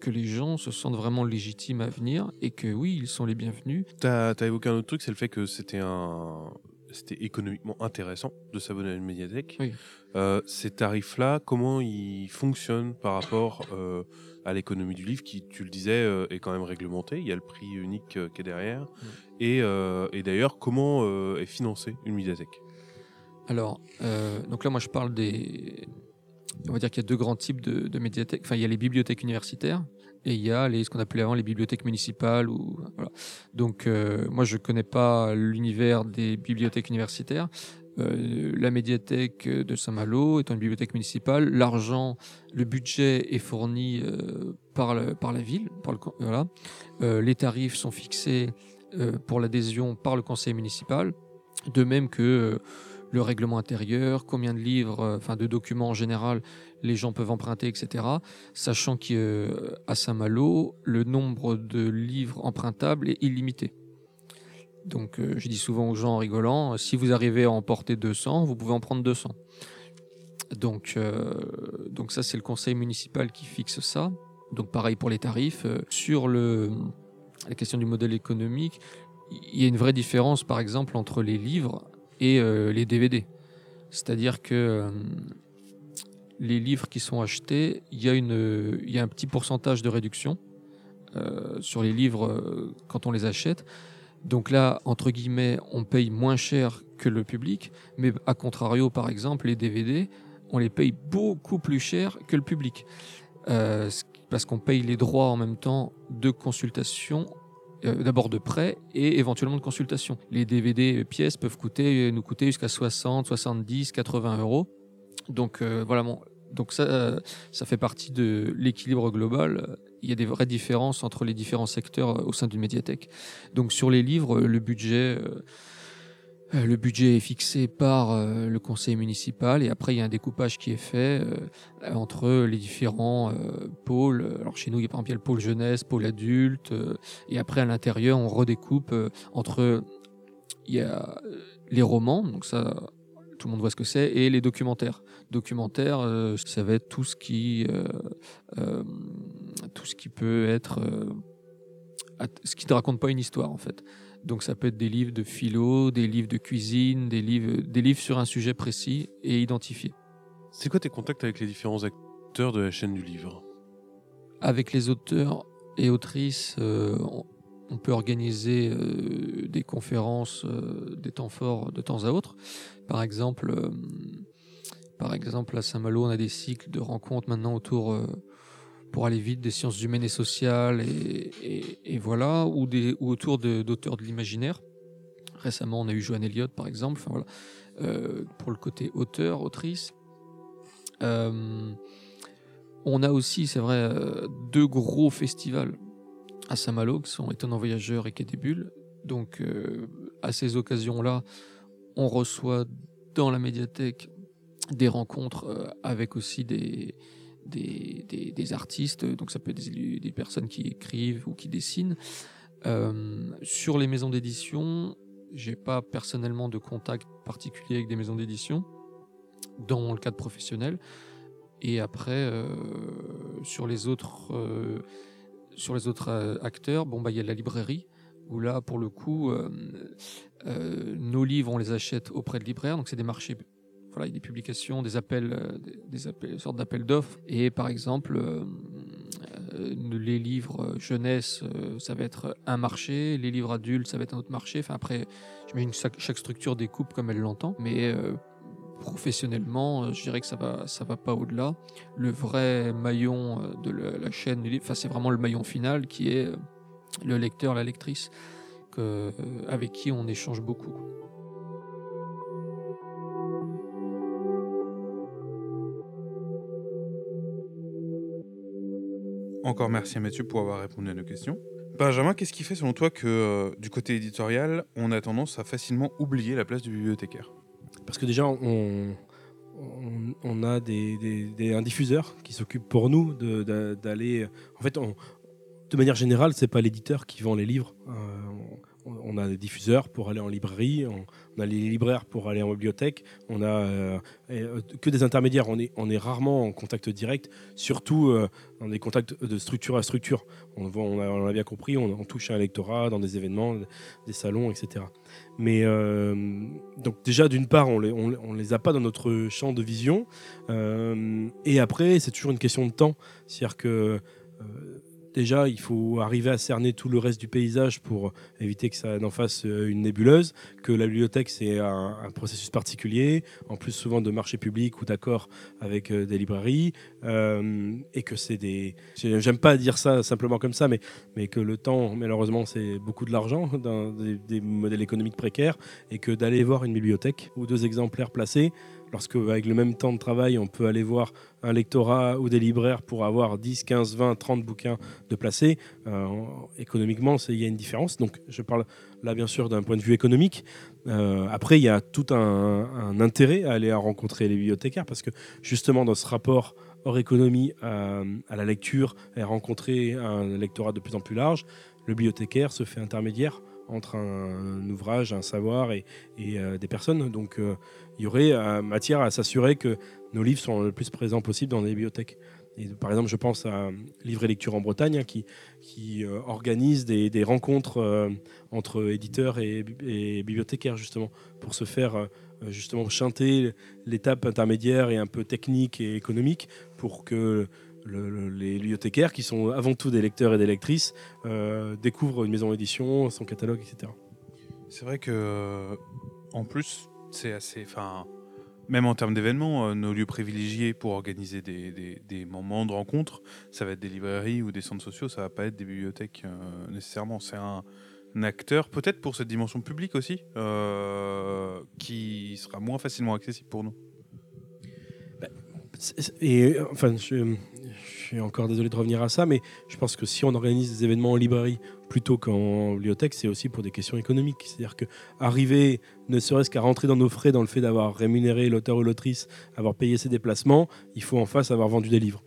que les gens se sentent vraiment légitimes à venir et que oui ils sont les bienvenus. Tu as, évoqué un autre truc, c'est le fait que c'était un c'était économiquement intéressant de s'abonner à une médiathèque. Oui. Euh, ces tarifs-là, comment ils fonctionnent par rapport euh, à l'économie du livre, qui, tu le disais, euh, est quand même réglementée. Il y a le prix unique qui est derrière. Et, euh, et d'ailleurs, comment est financée une médiathèque? Alors, donc là, moi, je parle des. On va dire qu'il y a deux grands types de, médiathèques. Enfin, il y a les bibliothèques universitaires et il y a les, ce qu'on appelait avant les bibliothèques municipales. Donc, euh, moi, je connais pas l'univers des bibliothèques universitaires. Euh, la médiathèque de Saint-Malo étant une bibliothèque municipale, l'argent, le budget est fourni euh, par, la ville. Les tarifs sont fixés pour l'adhésion par le conseil municipal. De même que le règlement intérieur, combien de livres, euh, enfin de documents en général, les gens peuvent emprunter, etc. Sachant qu'à Saint-Malo, le nombre de livres empruntables est illimité. Donc euh, je dis souvent aux gens en rigolant, euh, si vous arrivez à emporter 200, vous pouvez en prendre 200. Donc, euh, donc ça, c'est le conseil municipal qui fixe ça. Donc pareil pour les tarifs. Euh, sur la question du modèle économique, il y a une vraie différence, par exemple, entre les livres et euh, les DVD. C'est-à-dire que euh, les livres qui sont achetés, il y, a une, il y a un petit pourcentage de réduction euh, sur les livres quand on les achète. Donc là, entre guillemets, on paye moins cher que le public, mais à contrario, par exemple, les DVD, on les paye beaucoup plus cher que le public. Parce qu'on paye les droits en même temps de consultation euh, d'abord de prêt et éventuellement de consultation. Les DVD pièces peuvent coûter, nous coûter jusqu'à 60, 70, 80 euros. Donc euh, voilà, bon, donc ça, euh, ça fait partie de l'équilibre global. Il y a des vraies différences entre les différents secteurs euh, au sein d'une médiathèque. Donc sur les livres, euh, le budget, euh, euh, le budget est fixé par euh, le conseil municipal et après il y a un découpage qui est fait euh, entre les différents euh, pôles. Alors chez nous, il y a par exemple le pôle jeunesse, pôle adulte, euh, et après à l'intérieur, on redécoupe euh, entre il y a euh, les romans, donc ça tout le monde voit ce que c'est, et les documentaires. Documentaires, euh, ça va être tout ce qui euh, euh, tout ce qui peut être euh, ce qui ne raconte pas une histoire en fait. Donc ça peut être des livres de philo, des livres de cuisine, des livres, des livres sur un sujet précis et identifié. C'est quoi tes contacts avec les différents acteurs de la chaîne du livre? Avec les auteurs et autrices, euh, on, peut organiser euh, des conférences, euh, des temps forts de temps à autre. Par exemple, par exemple à Saint-Malo, on a des cycles de rencontres maintenant autour, pour aller vite, des sciences humaines et sociales, et, voilà, ou, autour d'auteurs de, l'imaginaire. Récemment, on a eu Joanne Elliott, par exemple, euh, pour le côté auteur, autrice. Euh, on a aussi, c'est vrai, euh, deux gros festivals à Saint-Malo qui sont Étonnant Voyageur et Quai. Donc, à ces occasions-là, on reçoit dans la médiathèque des rencontres avec aussi des, des, des- artistes. Donc, ça peut être des, des personnes qui écrivent ou qui dessinent. Euh, sur les maisons d'édition, j'ai pas personnellement de contact particulier avec des maisons d'édition dans le cadre professionnel. Et après, euh, sur les autres, euh, acteurs, bon, bah, il y a la librairie, où là, pour le coup, nos livres, on les achète auprès de libraires, donc c'est des marchés. Voilà, il y a des publications, des appels, euh, des, appels, sortes d'appels d'offres. Et par exemple, euh, euh, les livres jeunesse, ça va être un marché, les livres adultes, ça va être un autre marché. Enfin, après, j'imagine que chaque, structure découpe comme elle l'entend, mais professionnellement, je dirais que ça va, ça va pas au-delà. Le vrai maillon de la, chaîne enfin, c'est vraiment le maillon final qui est le lecteur, la lectrice, avec qui on échange beaucoup. Encore merci à Mathieu pour avoir répondu à nos questions. Benjamin, qu'est-ce qui fait selon toi que euh, du côté éditorial, on a tendance à facilement oublier la place du bibliothécaire? Parce que déjà, on, a des, des- un diffuseur qui s'occupe pour nous d'aller. En fait, de manière générale, c'est pas l'éditeur qui vend les livres. Euh, on, a des diffuseurs pour aller en librairie, on a les libraires pour aller en bibliothèque, on a euh, euh, que des intermédiaires. On est, rarement en contact direct, surtout euh, dans des contacts de structure à structure. On, a, bien compris, on, touche un lectorat dans des événements, des salons, etc. Mais donc déjà d'une part on les, on, les a pas dans notre champ de vision et après c'est toujours une question de temps c'est-à-dire que déjà il faut arriver à cerner tout le reste du paysage pour éviter que ça n'en fasse euh, une nébuleuse que la bibliothèque c'est un, processus particulier en plus souvent de marché public ou d'accord avec euh, des librairies euh, et que c'est des j'ai- j'aime pas dire ça simplement comme ça mais que le temps malheureusement c'est beaucoup de l'argent dans des modèles économiques précaires et que d'aller voir une bibliothèque ou deux exemplaires placés, lorsque avec le même temps de travail, on peut aller voir un lectorat ou des libraires pour avoir 10, 15, 20, 30 bouquins de placés, euh, économiquement, il y a une différence. Donc je parle là bien sûr d'un point de vue économique. Euh, après, il y a tout un, intérêt à aller rencontrer les bibliothécaires parce que justement dans ce rapport hors économie à, à la lecture et rencontrer un lectorat de plus en plus large, le bibliothécaire se fait intermédiaire entre un, ouvrage, un savoir et, euh, des personnes. Donc euh, il y aurait euh, matière à s'assurer que nos livres sont le plus présents possible dans les bibliothèques. Par exemple, je pense à Livre et Lecture en Bretagne, hein, qui, euh, organise des, rencontres euh, entre éditeurs et, bibliothécaires, justement, pour se faire euh, justement chanter l'étape intermédiaire et un peu technique et économique, pour que le- le- les bibliothécaires, qui sont avant tout des lecteurs et des lectrices, euh, découvrent une maison d'édition, son catalogue, etc. C'est vrai que, euh, en plus, c'est assez. Enfin, même en termes d'événements, euh, nos lieux privilégiés pour organiser des, des- moments de rencontre, ça va être des librairies ou des centres sociaux, ça va pas être des bibliothèques euh, nécessairement. C'est un, acteur, peut-être pour cette dimension publique aussi, euh, qui sera moins facilement accessible pour nous. C'est- Et enfin, je suis encore désolé de revenir à ça, mais je pense que si on organise des événements en librairie plutôt qu'en bibliothèque, c'est aussi pour des questions économiques. C'est-à-dire que arriver, ne serait-ce qu'à rentrer dans nos frais, dans le fait d'avoir rémunéré l'auteur ou l'autrice, avoir payé ses déplacements, il faut en face avoir vendu des livres.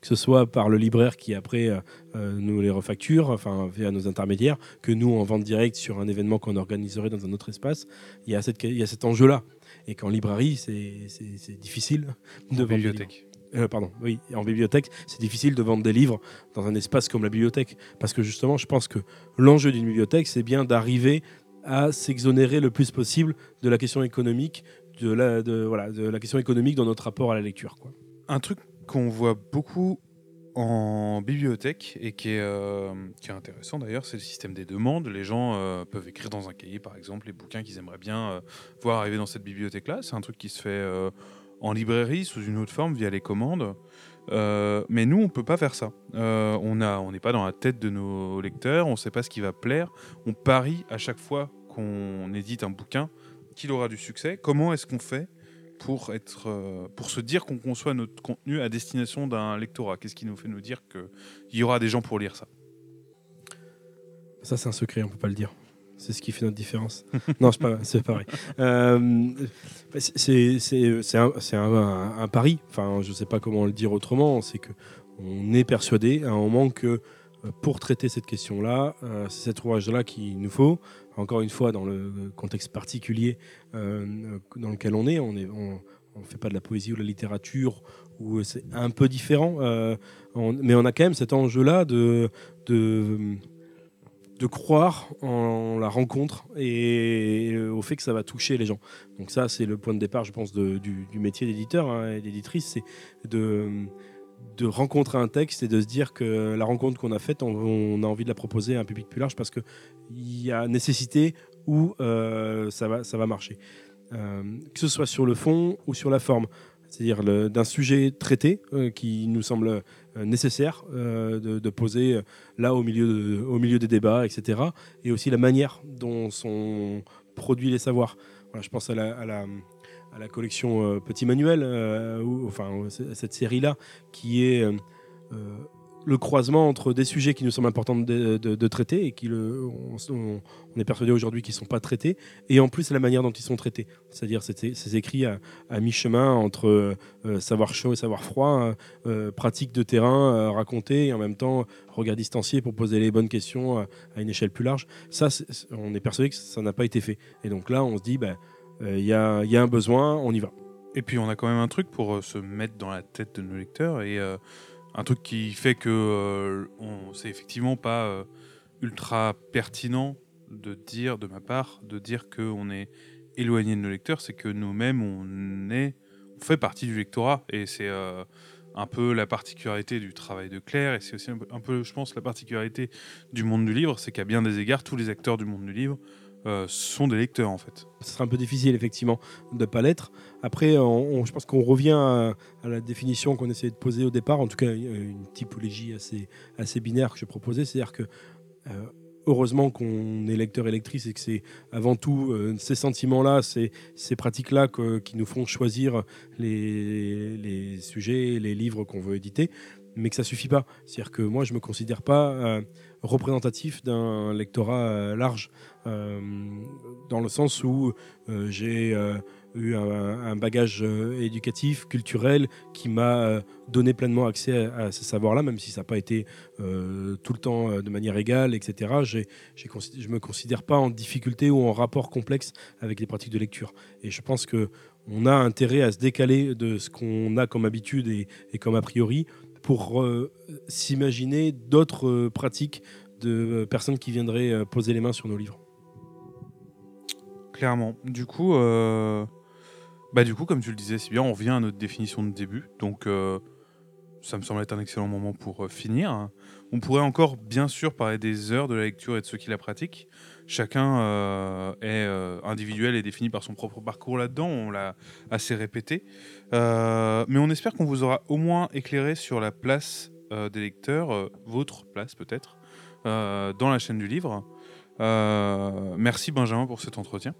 Que ce soit par le libraire qui après euh, euh, nous les refacture, enfin via nos intermédiaires, que nous en vente directe sur un événement qu'on organiserait dans un autre espace, il y a, cette, il y a cet enjeu-là. Et qu'en librairie, c'est difficile de En vendre bibliothèque. Euh, pardon, oui, en bibliothèque, c'est difficile de vendre des livres dans un espace comme la bibliothèque. Parce que justement, je pense que l'enjeu d'une bibliothèque, c'est bien d'arriver à s'exonérer le plus possible de la question économique, de la, voilà, de la question économique dans notre rapport à la lecture. Un truc qu'on voit beaucoup en bibliothèque et qui est, euh, qui est intéressant d'ailleurs, c'est le système des demandes. Les gens euh, peuvent écrire dans un cahier, par exemple, les bouquins qu'ils aimeraient bien voir arriver dans cette bibliothèque-là. C'est un truc qui se fait en librairie sous une autre forme via les commandes. Euh, mais nous, on peut pas faire ça. Euh, on a- on n'est pas dans la tête de nos lecteurs, on ne sait pas ce qui va plaire. On parie à chaque fois qu'on édite un bouquin qu'il aura du succès. Comment est-ce qu'on fait pour, être, euh, pour se dire qu'on conçoit notre contenu à destination d'un lectorat? Qu'est-ce qui nous fait nous dire qu'il y aura des gens pour lire ça? Ça, c'est un secret, on peut pas le dire. C'est ce qui fait notre différence. non, c'est pas, c'est vrai. Euh, c'est c'est- c'est un, un- un- un pari. Enfin, je sais pas comment le dire autrement. C'est que on est persuadé à un moment que euh, pour traiter cette question-là, euh, c'est cet ouvrage-là qu'il nous faut. Encore une fois, dans le contexte particulier euh, dans lequel on est, on on fait pas de la poésie ou de la littérature où c'est un peu différent, mais on a quand même cet enjeu-là de, de de croire en la rencontre et euh, au fait que ça va toucher les gens. Donc ça, c'est le point de départ, je pense, du, métier d'éditeur hein, et d'éditrice, c'est de, rencontrer un texte et de se dire que la rencontre qu'on a faite, on, a envie de la proposer à un public plus large parce qu'il y a nécessité ou euh, ça, va, marcher. Euh, que ce soit sur le fond ou sur la forme. C'est-à-dire d'un sujet traité qui nous semble nécessaire euh, de, poser euh, là au milieu, de- au milieu des débats, etc. Et aussi la manière dont sont produits les savoirs. Voilà, je pense à la, à la, collection euh, Petit Manuel, euh, enfin cette série-là, qui est euh, euh, le croisement entre des sujets qui nous semblent importants de, traiter et qui on, est persuadé aujourd'hui qu'ils ne sont pas traités, et en plus la manière dont ils sont traités. C'est-à-dire c'est c'est écrit à, mi-chemin entre euh, savoir chaud et savoir froid, euh, pratique de terrain euh, raconté et en même temps regard distancié pour poser les bonnes questions euh, à une échelle plus large. Ça, on est persuadé que ça n'a pas été fait. Et donc là, on se dit, bah, il y, a, y a un besoin, on y va. Et puis on a quand même un truc pour se mettre dans la tête de nos lecteurs et un truc qui fait que euh, c'est effectivement pas euh, ultra pertinent de dire, de ma part, de dire qu'on est éloigné de nos lecteurs, c'est que nous-mêmes on est, fait partie du lectorat et c'est euh, un peu la particularité du travail de Claire et c'est aussi un peu, je pense, la particularité du monde du livre, c'est qu'à bien des égards, tous les acteurs du monde du livre sont des lecteurs en fait. Ce sera un peu difficile, effectivement, de ne pas l'être. Après, je pense qu'on revient à, la définition qu'on essayait de poser au départ, en tout cas une typologie assez, binaire que je proposais, c'est-à-dire que euh, heureusement qu'on est lecteur et lectrice et que c'est avant tout euh, ces sentiments-là, ces, pratiques-là que- qui nous font choisir les, sujets, les livres qu'on veut éditer, mais que ça suffit pas. C'est-à-dire que moi, je me considère pas euh, représentatif d'un lectorat euh, large, euh, dans le sens où euh, j'ai euh, eu un, bagage euh, éducatif, culturel, qui m'a euh, donné pleinement accès à, à ces savoirs-là, même si ça n'a pas été euh, tout le temps de manière égale, etc. Consid- je ne me considère pas en difficulté ou en rapport complexe avec les pratiques de lecture. Et je pense que on a intérêt à se décaler de ce qu'on a comme habitude et, comme a priori pour s'imaginer d'autres pratiques de personnes qui viendraient poser les mains sur nos livres. Clairement. Du coup, bah du coup, comme tu le disais si on revient à notre définition de début. Donc, euh, ça me semble être un excellent moment pour euh, finir. On pourrait encore, bien sûr, parler des heures de la lecture et de ceux qui la pratiquent. Chacun euh, est individuel et défini par son propre parcours là-dedans. On l'a assez répété. Mais on espère qu'on vous aura au moins éclairé sur la place des lecteurs, votre place peut-être, dans la chaîne du livre. Merci Benjamin pour cet entretien.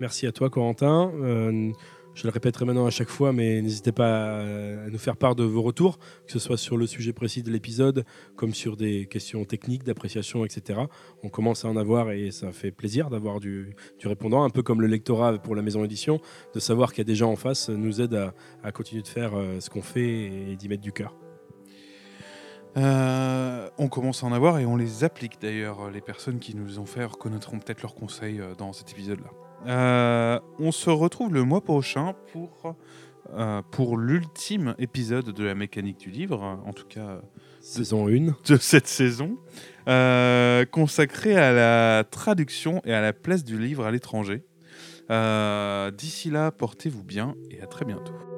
Merci à toi, Corentin. Euh, je le répéterai maintenant à chaque fois, mais n'hésitez pas à, nous faire part de vos retours, que ce soit sur le sujet précis de l'épisode, comme sur des questions techniques, d'appréciation, etc. On commence à en avoir et ça fait plaisir d'avoir du, répondant, un peu comme le lectorat pour la maison édition, de savoir qu'il y a des gens en face nous aide à, continuer de faire euh, ce qu'on fait et d'y mettre du cœur. Euh, on commence à en avoir et on les applique d'ailleurs. Les personnes qui nous ont fait reconnaîtront peut-être leurs conseils dans cet épisode-là. Euh, on se retrouve le mois prochain pour, euh, pour l'ultime épisode de la mécanique du livre, en tout cas Saison 1. de cette saison, euh, consacré à la traduction et à la place du livre à l'étranger. Euh, D'ici là, portez-vous bien et à très bientôt.